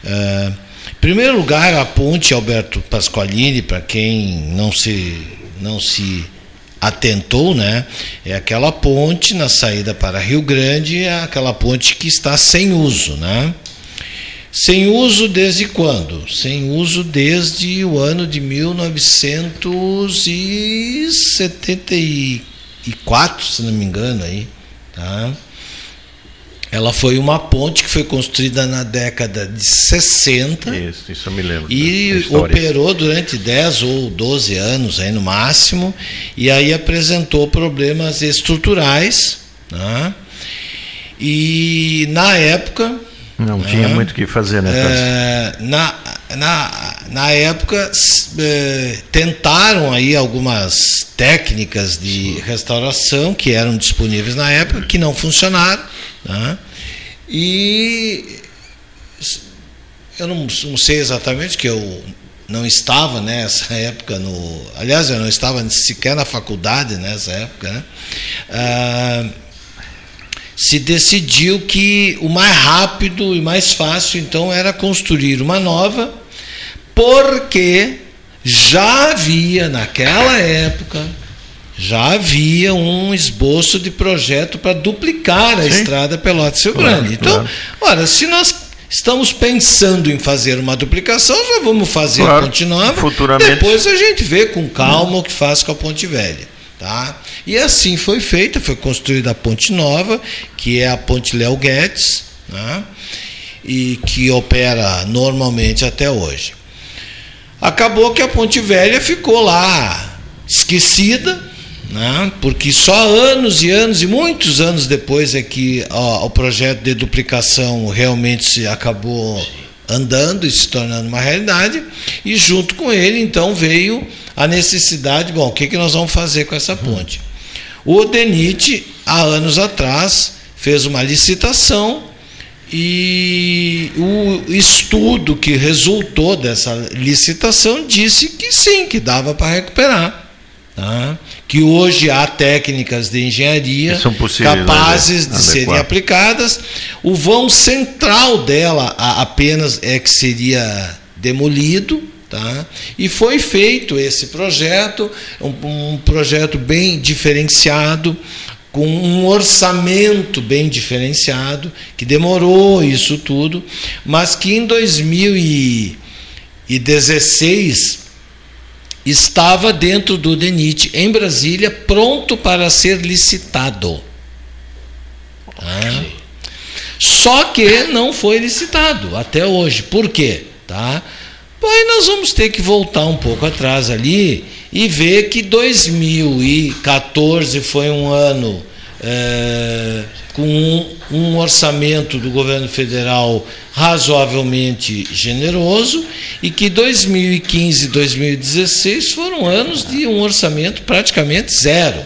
S4: É, em primeiro lugar, a ponte Alberto Pasqualini, para quem não se, não se atentou, né? É aquela ponte na saída para Rio Grande, é aquela ponte que está sem uso, né? Sem uso desde quando? Sem uso desde o ano de 1974, se não me engano aí, tá? Ela foi uma ponte que foi construída na década de 60.
S2: Isso, isso eu me lembro.
S4: E operou durante 10 ou 12 anos aí no máximo, e aí apresentou problemas estruturais, né? E na época
S2: não tinha é, muito o que fazer, né?
S4: É, na, na, na época é, tentaram aí algumas técnicas de restauração que eram disponíveis na época que não funcionaram, né? E eu não, não sei exatamente que eu não estava nessa época no, aliás eu não estava sequer na faculdade nessa época, né? Ah, se decidiu que o mais rápido e mais fácil então era construir uma nova, porque já havia naquela época já havia um esboço de projeto para duplicar a Sim. estrada Pelotas Rio claro, Grande. Então, claro. ora, se nós estamos pensando em fazer uma duplicação, já vamos fazer claro. a Ponte Nova.
S2: Futuramente.
S4: Depois a gente vê com calma o que faz com a Ponte Velha. Tá? E assim foi feita, foi construída a ponte nova, que é a ponte Léo Guedes, né? e que opera normalmente até hoje. Acabou que a ponte velha ficou lá esquecida, né? porque só anos e anos e muitos anos depois é que ó, o projeto de duplicação realmente se acabou andando e se tornando uma realidade, e junto com ele então veio a necessidade, bom, o que, que nós vamos fazer com essa ponte? O DENIT, há anos atrás, fez uma licitação e o estudo que resultou dessa licitação disse que sim, que dava para recuperar. Tá? Que hoje há técnicas de engenharia capazes né, de serem aplicadas. O vão central dela apenas é que seria demolido, Tá? E foi feito esse projeto, um, um, projeto bem diferenciado, com um orçamento bem diferenciado, que demorou isso tudo, mas que em 2016 estava dentro do DENIT, em Brasília, pronto para ser licitado. Tá? Só que não foi licitado até hoje. Por quê? Tá? Aí nós vamos ter que voltar um pouco atrás ali e ver que 2014 foi um ano é, com um, um, orçamento do governo federal razoavelmente generoso e que 2015 e 2016 foram anos de um orçamento praticamente zero.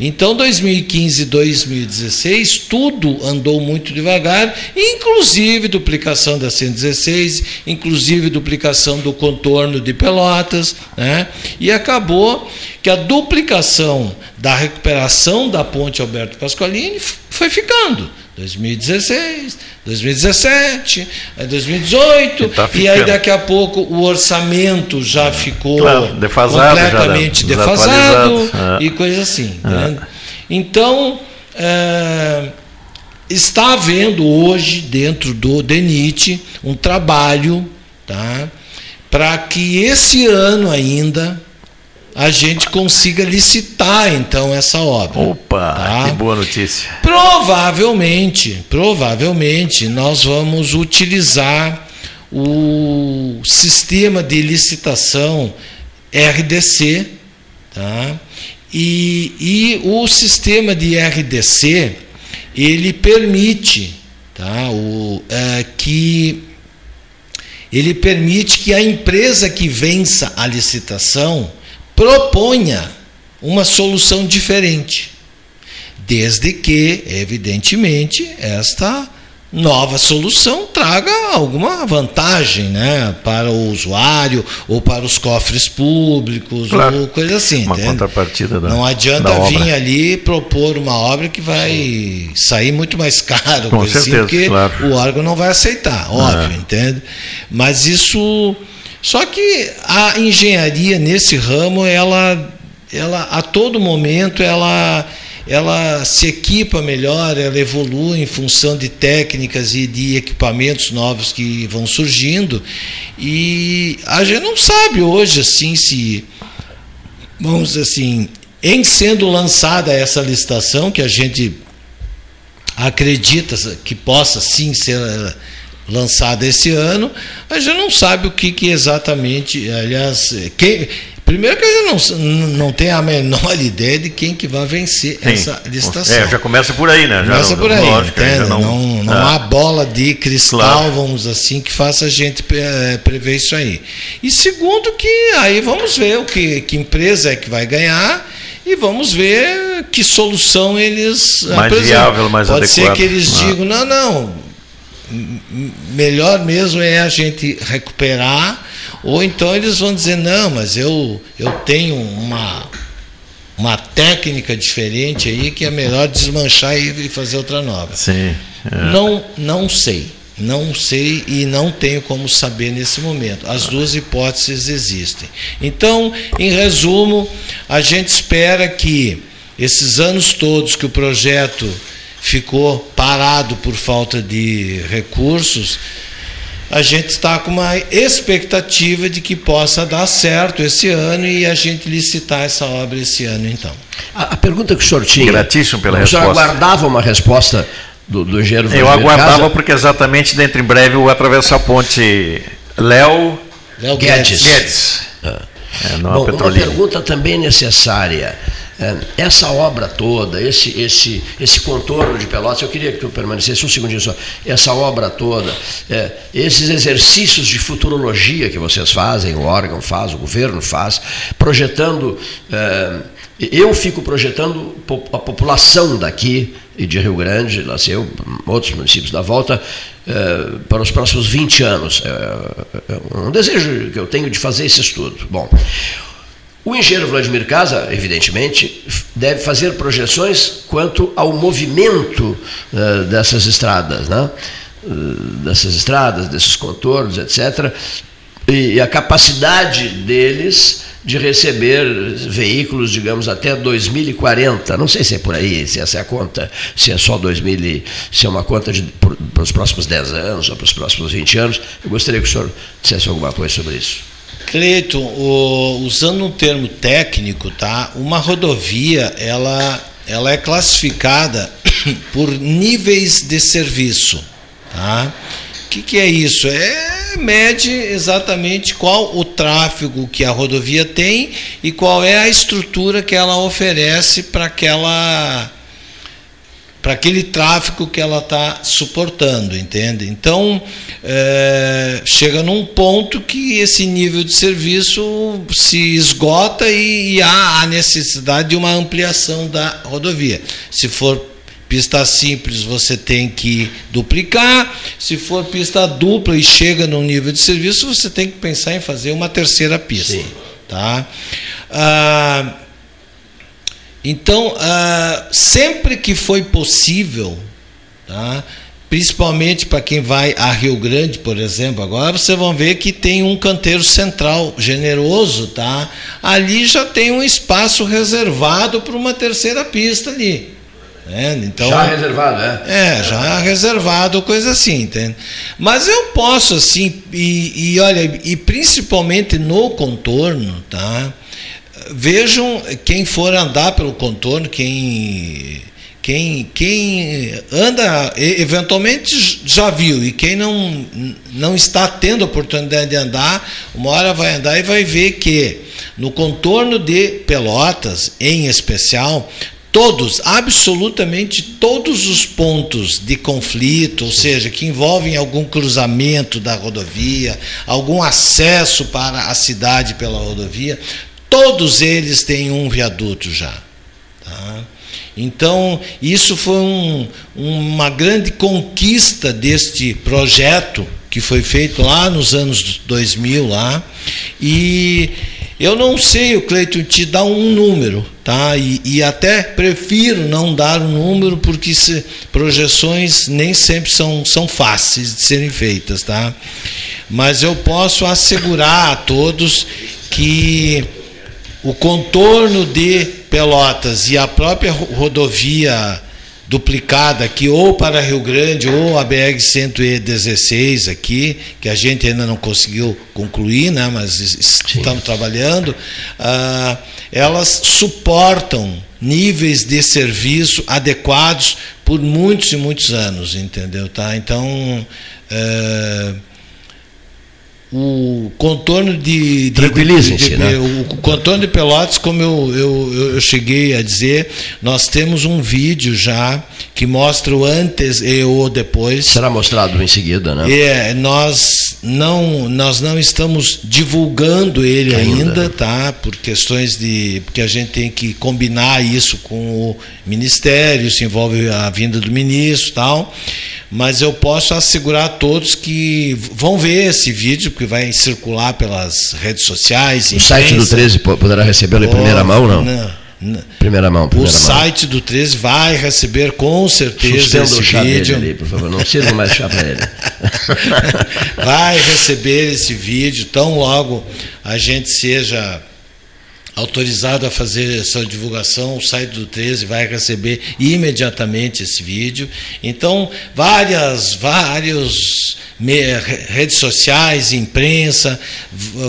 S4: Então, 2015 e 2016, tudo andou muito devagar, inclusive duplicação da 116, inclusive duplicação do contorno de Pelotas, né? e acabou que a duplicação da recuperação da ponte Alberto Pasqualini foi ficando. 2016, 2017, 2018, tá e aí daqui a pouco o orçamento já ficou claro, defasado, completamente já defasado é. e coisa assim. É. Então, é, está havendo hoje, dentro do DENIT, um trabalho tá, para que esse ano ainda a gente consiga licitar então essa obra.
S2: Opa, tá? que boa notícia.
S4: Provavelmente, provavelmente nós vamos utilizar o sistema de licitação RDC, tá? E, e o sistema de RDC ele permite, tá? O, é, que ele permite que a empresa que vença a licitação proponha uma solução diferente, desde que, evidentemente, esta nova solução traga alguma vantagem né, para o usuário ou para os cofres públicos claro. ou coisa assim.
S2: Uma entende? contrapartida da
S4: Não adianta vir ali propor uma obra que vai sair muito mais caro,
S2: Com assim, certeza, assim,
S4: porque
S2: claro.
S4: o órgão não vai aceitar, óbvio, é. entende? Mas isso só que a engenharia nesse ramo, ela, ela a todo momento, ela, ela se equipa melhor, ela evolui em função de técnicas e de equipamentos novos que vão surgindo. E a gente não sabe hoje assim se, vamos dizer assim, em sendo lançada essa licitação, que a gente acredita que possa sim ser lançada esse ano, a gente não sabe o que, que exatamente, aliás, quem, primeiro que a gente não, não tem a menor ideia de quem que vai vencer Sim. essa licitação.
S2: É, já começa por aí, né? Já,
S4: começa por aí, lógico, não, não, não ah. há bola de cristal, claro. vamos assim, que faça a gente eh, prever isso aí. E segundo que aí vamos ver o que, que empresa é que vai ganhar e vamos ver que solução eles
S2: mais viável, mais
S4: Pode
S2: adequado.
S4: ser que eles ah. digam, não, não, melhor mesmo é a gente recuperar, ou então eles vão dizer, não, mas eu, eu tenho uma, uma técnica diferente aí que é melhor desmanchar e fazer outra nova.
S2: Sim.
S4: É. Não, não sei. Não sei e não tenho como saber nesse momento. As duas hipóteses existem. Então, em resumo, a gente espera que esses anos todos que o projeto ficou parado por falta de recursos, a gente está com uma expectativa de que possa dar certo esse ano e a gente licitar essa obra esse ano, então.
S1: A, a pergunta que o senhor tinha.
S2: Gratíssimo pela
S1: o senhor
S2: resposta.
S1: aguardava uma resposta do, do engenheiro
S2: Eu aguardava
S1: Casa?
S2: porque exatamente dentro em breve eu vou atravessar a ponte Léo
S4: Léo
S1: Guedes.
S2: Guedes. É, não
S1: Bom, uma pergunta também necessária. É, Essa obra toda, esse, esse, esse contorno de Pelotas, eu queria que tu permanecesse um segundinho só. Essa obra toda, é, esses exercícios de futurologia que vocês fazem, o órgão faz, o governo faz, projetando. é, eu fico projetando a população daqui e de Rio Grande, lá sei eu, outros municípios da volta, é, para os próximos 20 anos. É, é um desejo que eu tenho de fazer esse estudo. Bom, o engenheiro Vladimir Casa, evidentemente, deve fazer projeções quanto ao movimento eh, dessas estradas, né? Eh, dessas estradas, desses contornos, etc. E, a capacidade deles de receber veículos, digamos, até 2040. Não sei se é por aí, se essa é a conta, se é só 2000, e- se é uma conta de, para os próximos 10 anos ou para os próximos 20 anos. Eu gostaria que o senhor dissesse alguma coisa sobre isso.
S4: Cleiton, o- usando um termo técnico, tá? Uma rodovia, ela, ela é classificada por níveis de serviço, tá? O que, que é isso? É mede exatamente qual o tráfego que a rodovia tem e qual é a estrutura que ela oferece para aquela para aquele tráfego que ela está suportando, entende? Então é, chega num ponto que esse nível de serviço se esgota e, e há a necessidade de uma ampliação da rodovia. Se for pista simples, você tem que duplicar. Se for pista dupla e chega num nível de serviço, você tem que pensar em fazer uma terceira pista, tá? Ah, então, ah, sempre que foi possível, tá? principalmente para quem vai a Rio Grande, por exemplo, agora vocês vão ver que tem um canteiro central generoso, tá? Ali já tem um espaço reservado para uma terceira pista ali. né? Então,
S1: Já reservado, é?
S4: é, já reservado, coisa assim, entende? Mas eu posso, assim, e, e olha, e principalmente no contorno, tá? Vejam quem for andar pelo contorno, quem. Quem, quem anda, eventualmente já viu, e quem não, não está tendo oportunidade de andar, uma hora vai andar e vai ver que no contorno de Pelotas, em especial, todos, absolutamente todos os pontos de conflito, ou seja, que envolvem algum cruzamento da rodovia, algum acesso para a cidade pela rodovia, todos eles têm um viaduto já. Tá? Então, isso foi um- uma grande conquista deste projeto que foi feito lá nos anos 2000 lá. E eu não sei, o Cleiton, te dar um número, tá? E, e até prefiro não dar um número porque se- projeções nem sempre são, são fáceis de serem feitas, tá? Mas eu posso assegurar a todos que o contorno de Pelotas e a própria ro- rodovia duplicada aqui, ou para Rio Grande, ou a BR-116 aqui, que a gente ainda não conseguiu concluir, né, mas es- estamos trabalhando, ah, elas suportam níveis de serviço adequados por muitos e muitos anos, entendeu? Tá? Então, eh, o contorno de, de
S1: Tranquilizem-se, né?
S4: o contorno de Pelotas, como eu, eu, eu- cheguei a dizer, nós temos um vídeo já que mostra o antes e o depois.
S1: Será mostrado em seguida, né?
S4: É, nós não, nós não estamos divulgando ele
S1: Ainda.
S4: ainda, tá? Por questões de. Porque a gente tem que combinar isso com o Ministério, isso envolve a vinda do ministro e tal. Mas eu posso assegurar a todos que vão ver esse vídeo, porque vai circular pelas redes sociais.
S1: O site do
S4: imprensa.
S1: 13 po- poderá recebê-lo em primeira mão, não?
S4: Não, não.
S1: Primeira mão,
S4: O
S1: primeira mão.
S4: site do 13 vai receber com certeza
S1: Suspenda
S4: esse
S1: o chá dele
S4: vídeo.
S1: ali, por favor. Não sirva mais chá para ele.
S4: vai receber esse vídeo tão logo a gente seja autorizado a fazer essa divulgação, o site do 13 vai receber imediatamente esse vídeo. Então, várias, vários redes sociais, imprensa,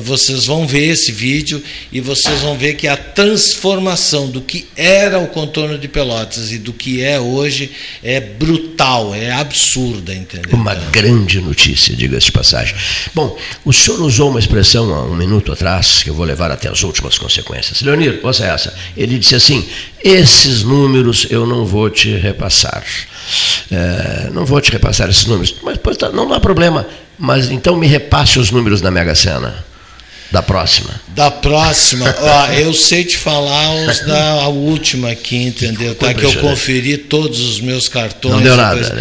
S4: vocês vão ver esse vídeo e vocês vão ver que a transformação do que era o contorno de Pelotas e do que é hoje é brutal, é absurda, entendeu?
S1: Uma grande notícia, diga-se de passagem. Bom, o senhor usou uma expressão há um minuto atrás, que eu vou levar até as últimas consequências. Leonir, ouça essa. Ele disse assim: esses números eu não vou te repassar. É, não vou te repassar esses números. Mas pois, tá, não há problema. Mas então me repasse os números da Mega Sena. Da próxima.
S4: Da próxima. Ó, eu sei te falar os da última aqui, entendeu? Tá que eu conferi todos os meus cartões.
S1: Não deu nada.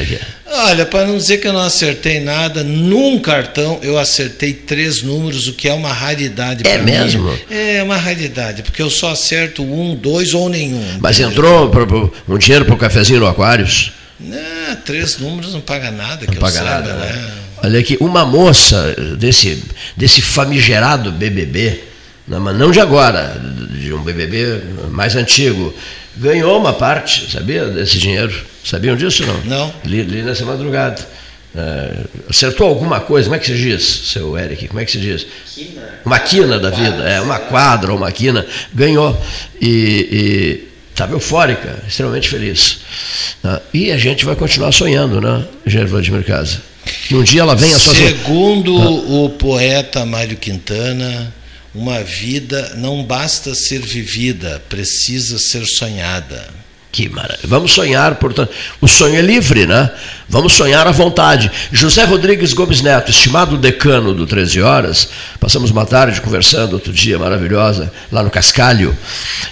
S4: Olha, para não dizer que eu não acertei nada, num cartão eu acertei três números, o que é uma raridade
S1: É mesmo?
S4: Mim. É uma raridade, porque eu só acerto um, dois ou nenhum.
S1: Mas entrou um dinheiro para o cafezinho no Aquários?
S4: Não, três números não paga nada, que não paga saiba, nada, né? né?
S1: Olha aqui, uma moça desse, desse famigerado BBB, não, mas não de agora, de um BBB mais antigo, ganhou uma parte, sabia, desse dinheiro. Sabiam disso não?
S4: Não.
S1: Li, li nessa madrugada. Uh, acertou alguma coisa, como é que se diz, seu Eric? Como é que se diz? Quina. Uma quina da vida, é, uma quadra ou uma quina, ganhou. E estava eufórica, extremamente feliz. Uh, e a gente vai continuar sonhando, né, Jair Vladimir Casa? Que um dia ela venha a
S4: sua. Segundo o poeta Mário Quintana, uma vida não basta ser vivida, precisa ser sonhada.
S1: Que maravilha. Vamos sonhar, portanto. O sonho é livre, né? Vamos sonhar à vontade. José Rodrigues Gomes Neto, estimado decano do 13 Horas, passamos uma tarde conversando outro dia, maravilhosa, lá no Cascalho,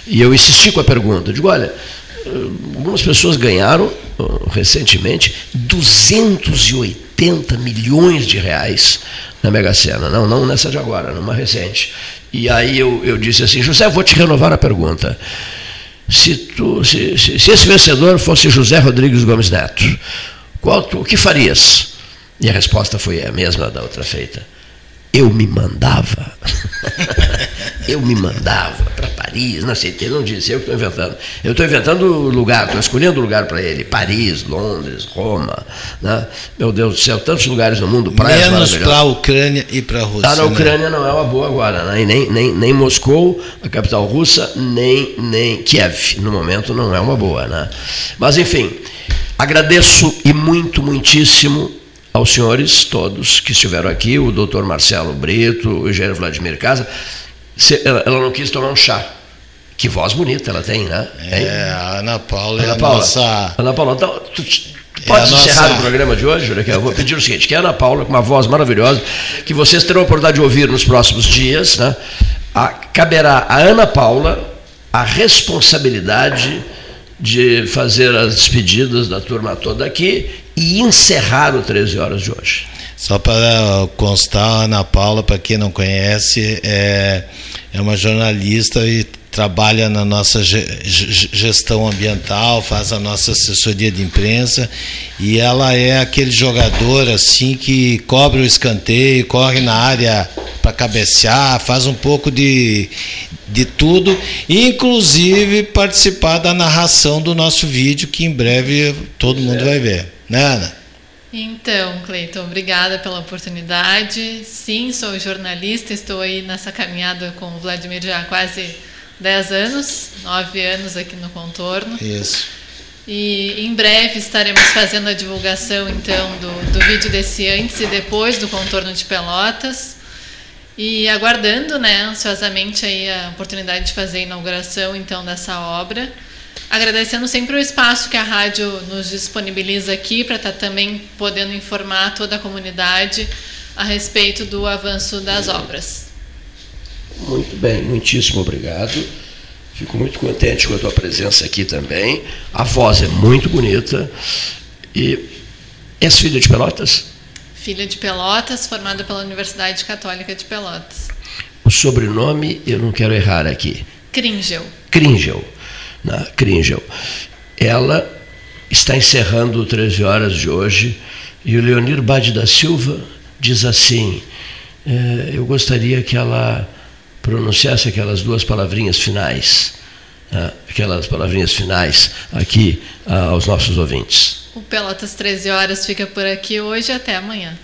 S1: e eu insisti com a pergunta. Digo, olha, algumas pessoas ganharam recentemente 280 milhões de reais na Mega Sena. Não, não nessa de agora, numa recente. E aí eu, eu disse assim, José, vou te renovar a pergunta. Se, tu, se, se, se esse vencedor fosse José Rodrigues Gomes Neto, qual tu, o que farias? E a resposta foi a mesma da outra feita eu me mandava. eu me mandava para Paris, não sei, ele não disse, eu que estou inventando. Eu estou inventando lugar, estou escolhendo lugar para ele. Paris, Londres, Roma. Né? Meu Deus do céu, tantos lugares no mundo,
S4: praias Menos para a Ucrânia e para a Rússia.
S1: Ah, na Ucrânia né? não é uma boa agora, né? nem, nem, nem Moscou, a capital russa, nem, nem Kiev, no momento não é uma boa. Né? Mas enfim, agradeço e muito, muitíssimo aos senhores todos que estiveram aqui, o doutor Marcelo Brito, o Eugênio Vladimir Casa. Ela, não quis tomar um chá. Que voz bonita ela tem, né?
S4: É, a Ana Paula Ana é a Paula. nossa...
S1: Ana Paula, então, tu, tu pode é encerrar nossa... o programa de hoje? Eu vou pedir o seguinte, que a Ana Paula, com uma voz maravilhosa, que vocês terão a oportunidade de ouvir nos próximos dias, né? A, caberá a Ana Paula a responsabilidade de fazer as despedidas da turma toda aqui e encerrar o 13 horas de hoje.
S4: Só para constar, a Ana Paula, para quem não conhece, é, é uma jornalista e trabalha na nossa gestão ambiental, faz a nossa assessoria de imprensa e ela é aquele jogador assim que cobre o escanteio, corre na área para cabecear, faz um pouco de, de tudo, inclusive participar da narração do nosso vídeo que em breve todo mundo vai ver. Né, Ana?
S9: Então, Cleiton, obrigada pela oportunidade. Sim, sou jornalista, estou aí nessa caminhada com o Vladimir já há quase 10 anos, 9 anos aqui no Contorno.
S4: Isso.
S9: E em breve estaremos fazendo a divulgação então do, do vídeo desse antes e depois do Contorno de Pelotas. E aguardando, né, ansiosamente aí a oportunidade de fazer a inauguração então dessa obra. Agradecendo sempre o espaço que a rádio nos disponibiliza aqui para estar tá também podendo informar toda a comunidade a respeito do avanço das obras.
S1: Muito bem, muitíssimo obrigado. Fico muito contente com a tua presença aqui também. A voz é muito bonita. E és filha de Pelotas?
S9: Filha de Pelotas, formada pela Universidade Católica de Pelotas.
S1: O sobrenome eu não quero errar aqui.
S9: Kringel.
S1: Kringel na Kringel. Ela está encerrando o 13 horas de hoje e o Leonir Bade da Silva diz assim: é, eu gostaria que ela pronunciasse aquelas duas palavrinhas finais, né, aquelas palavrinhas finais aqui aos nossos ouvintes.
S9: O Pelotas 13 horas fica por aqui hoje até amanhã.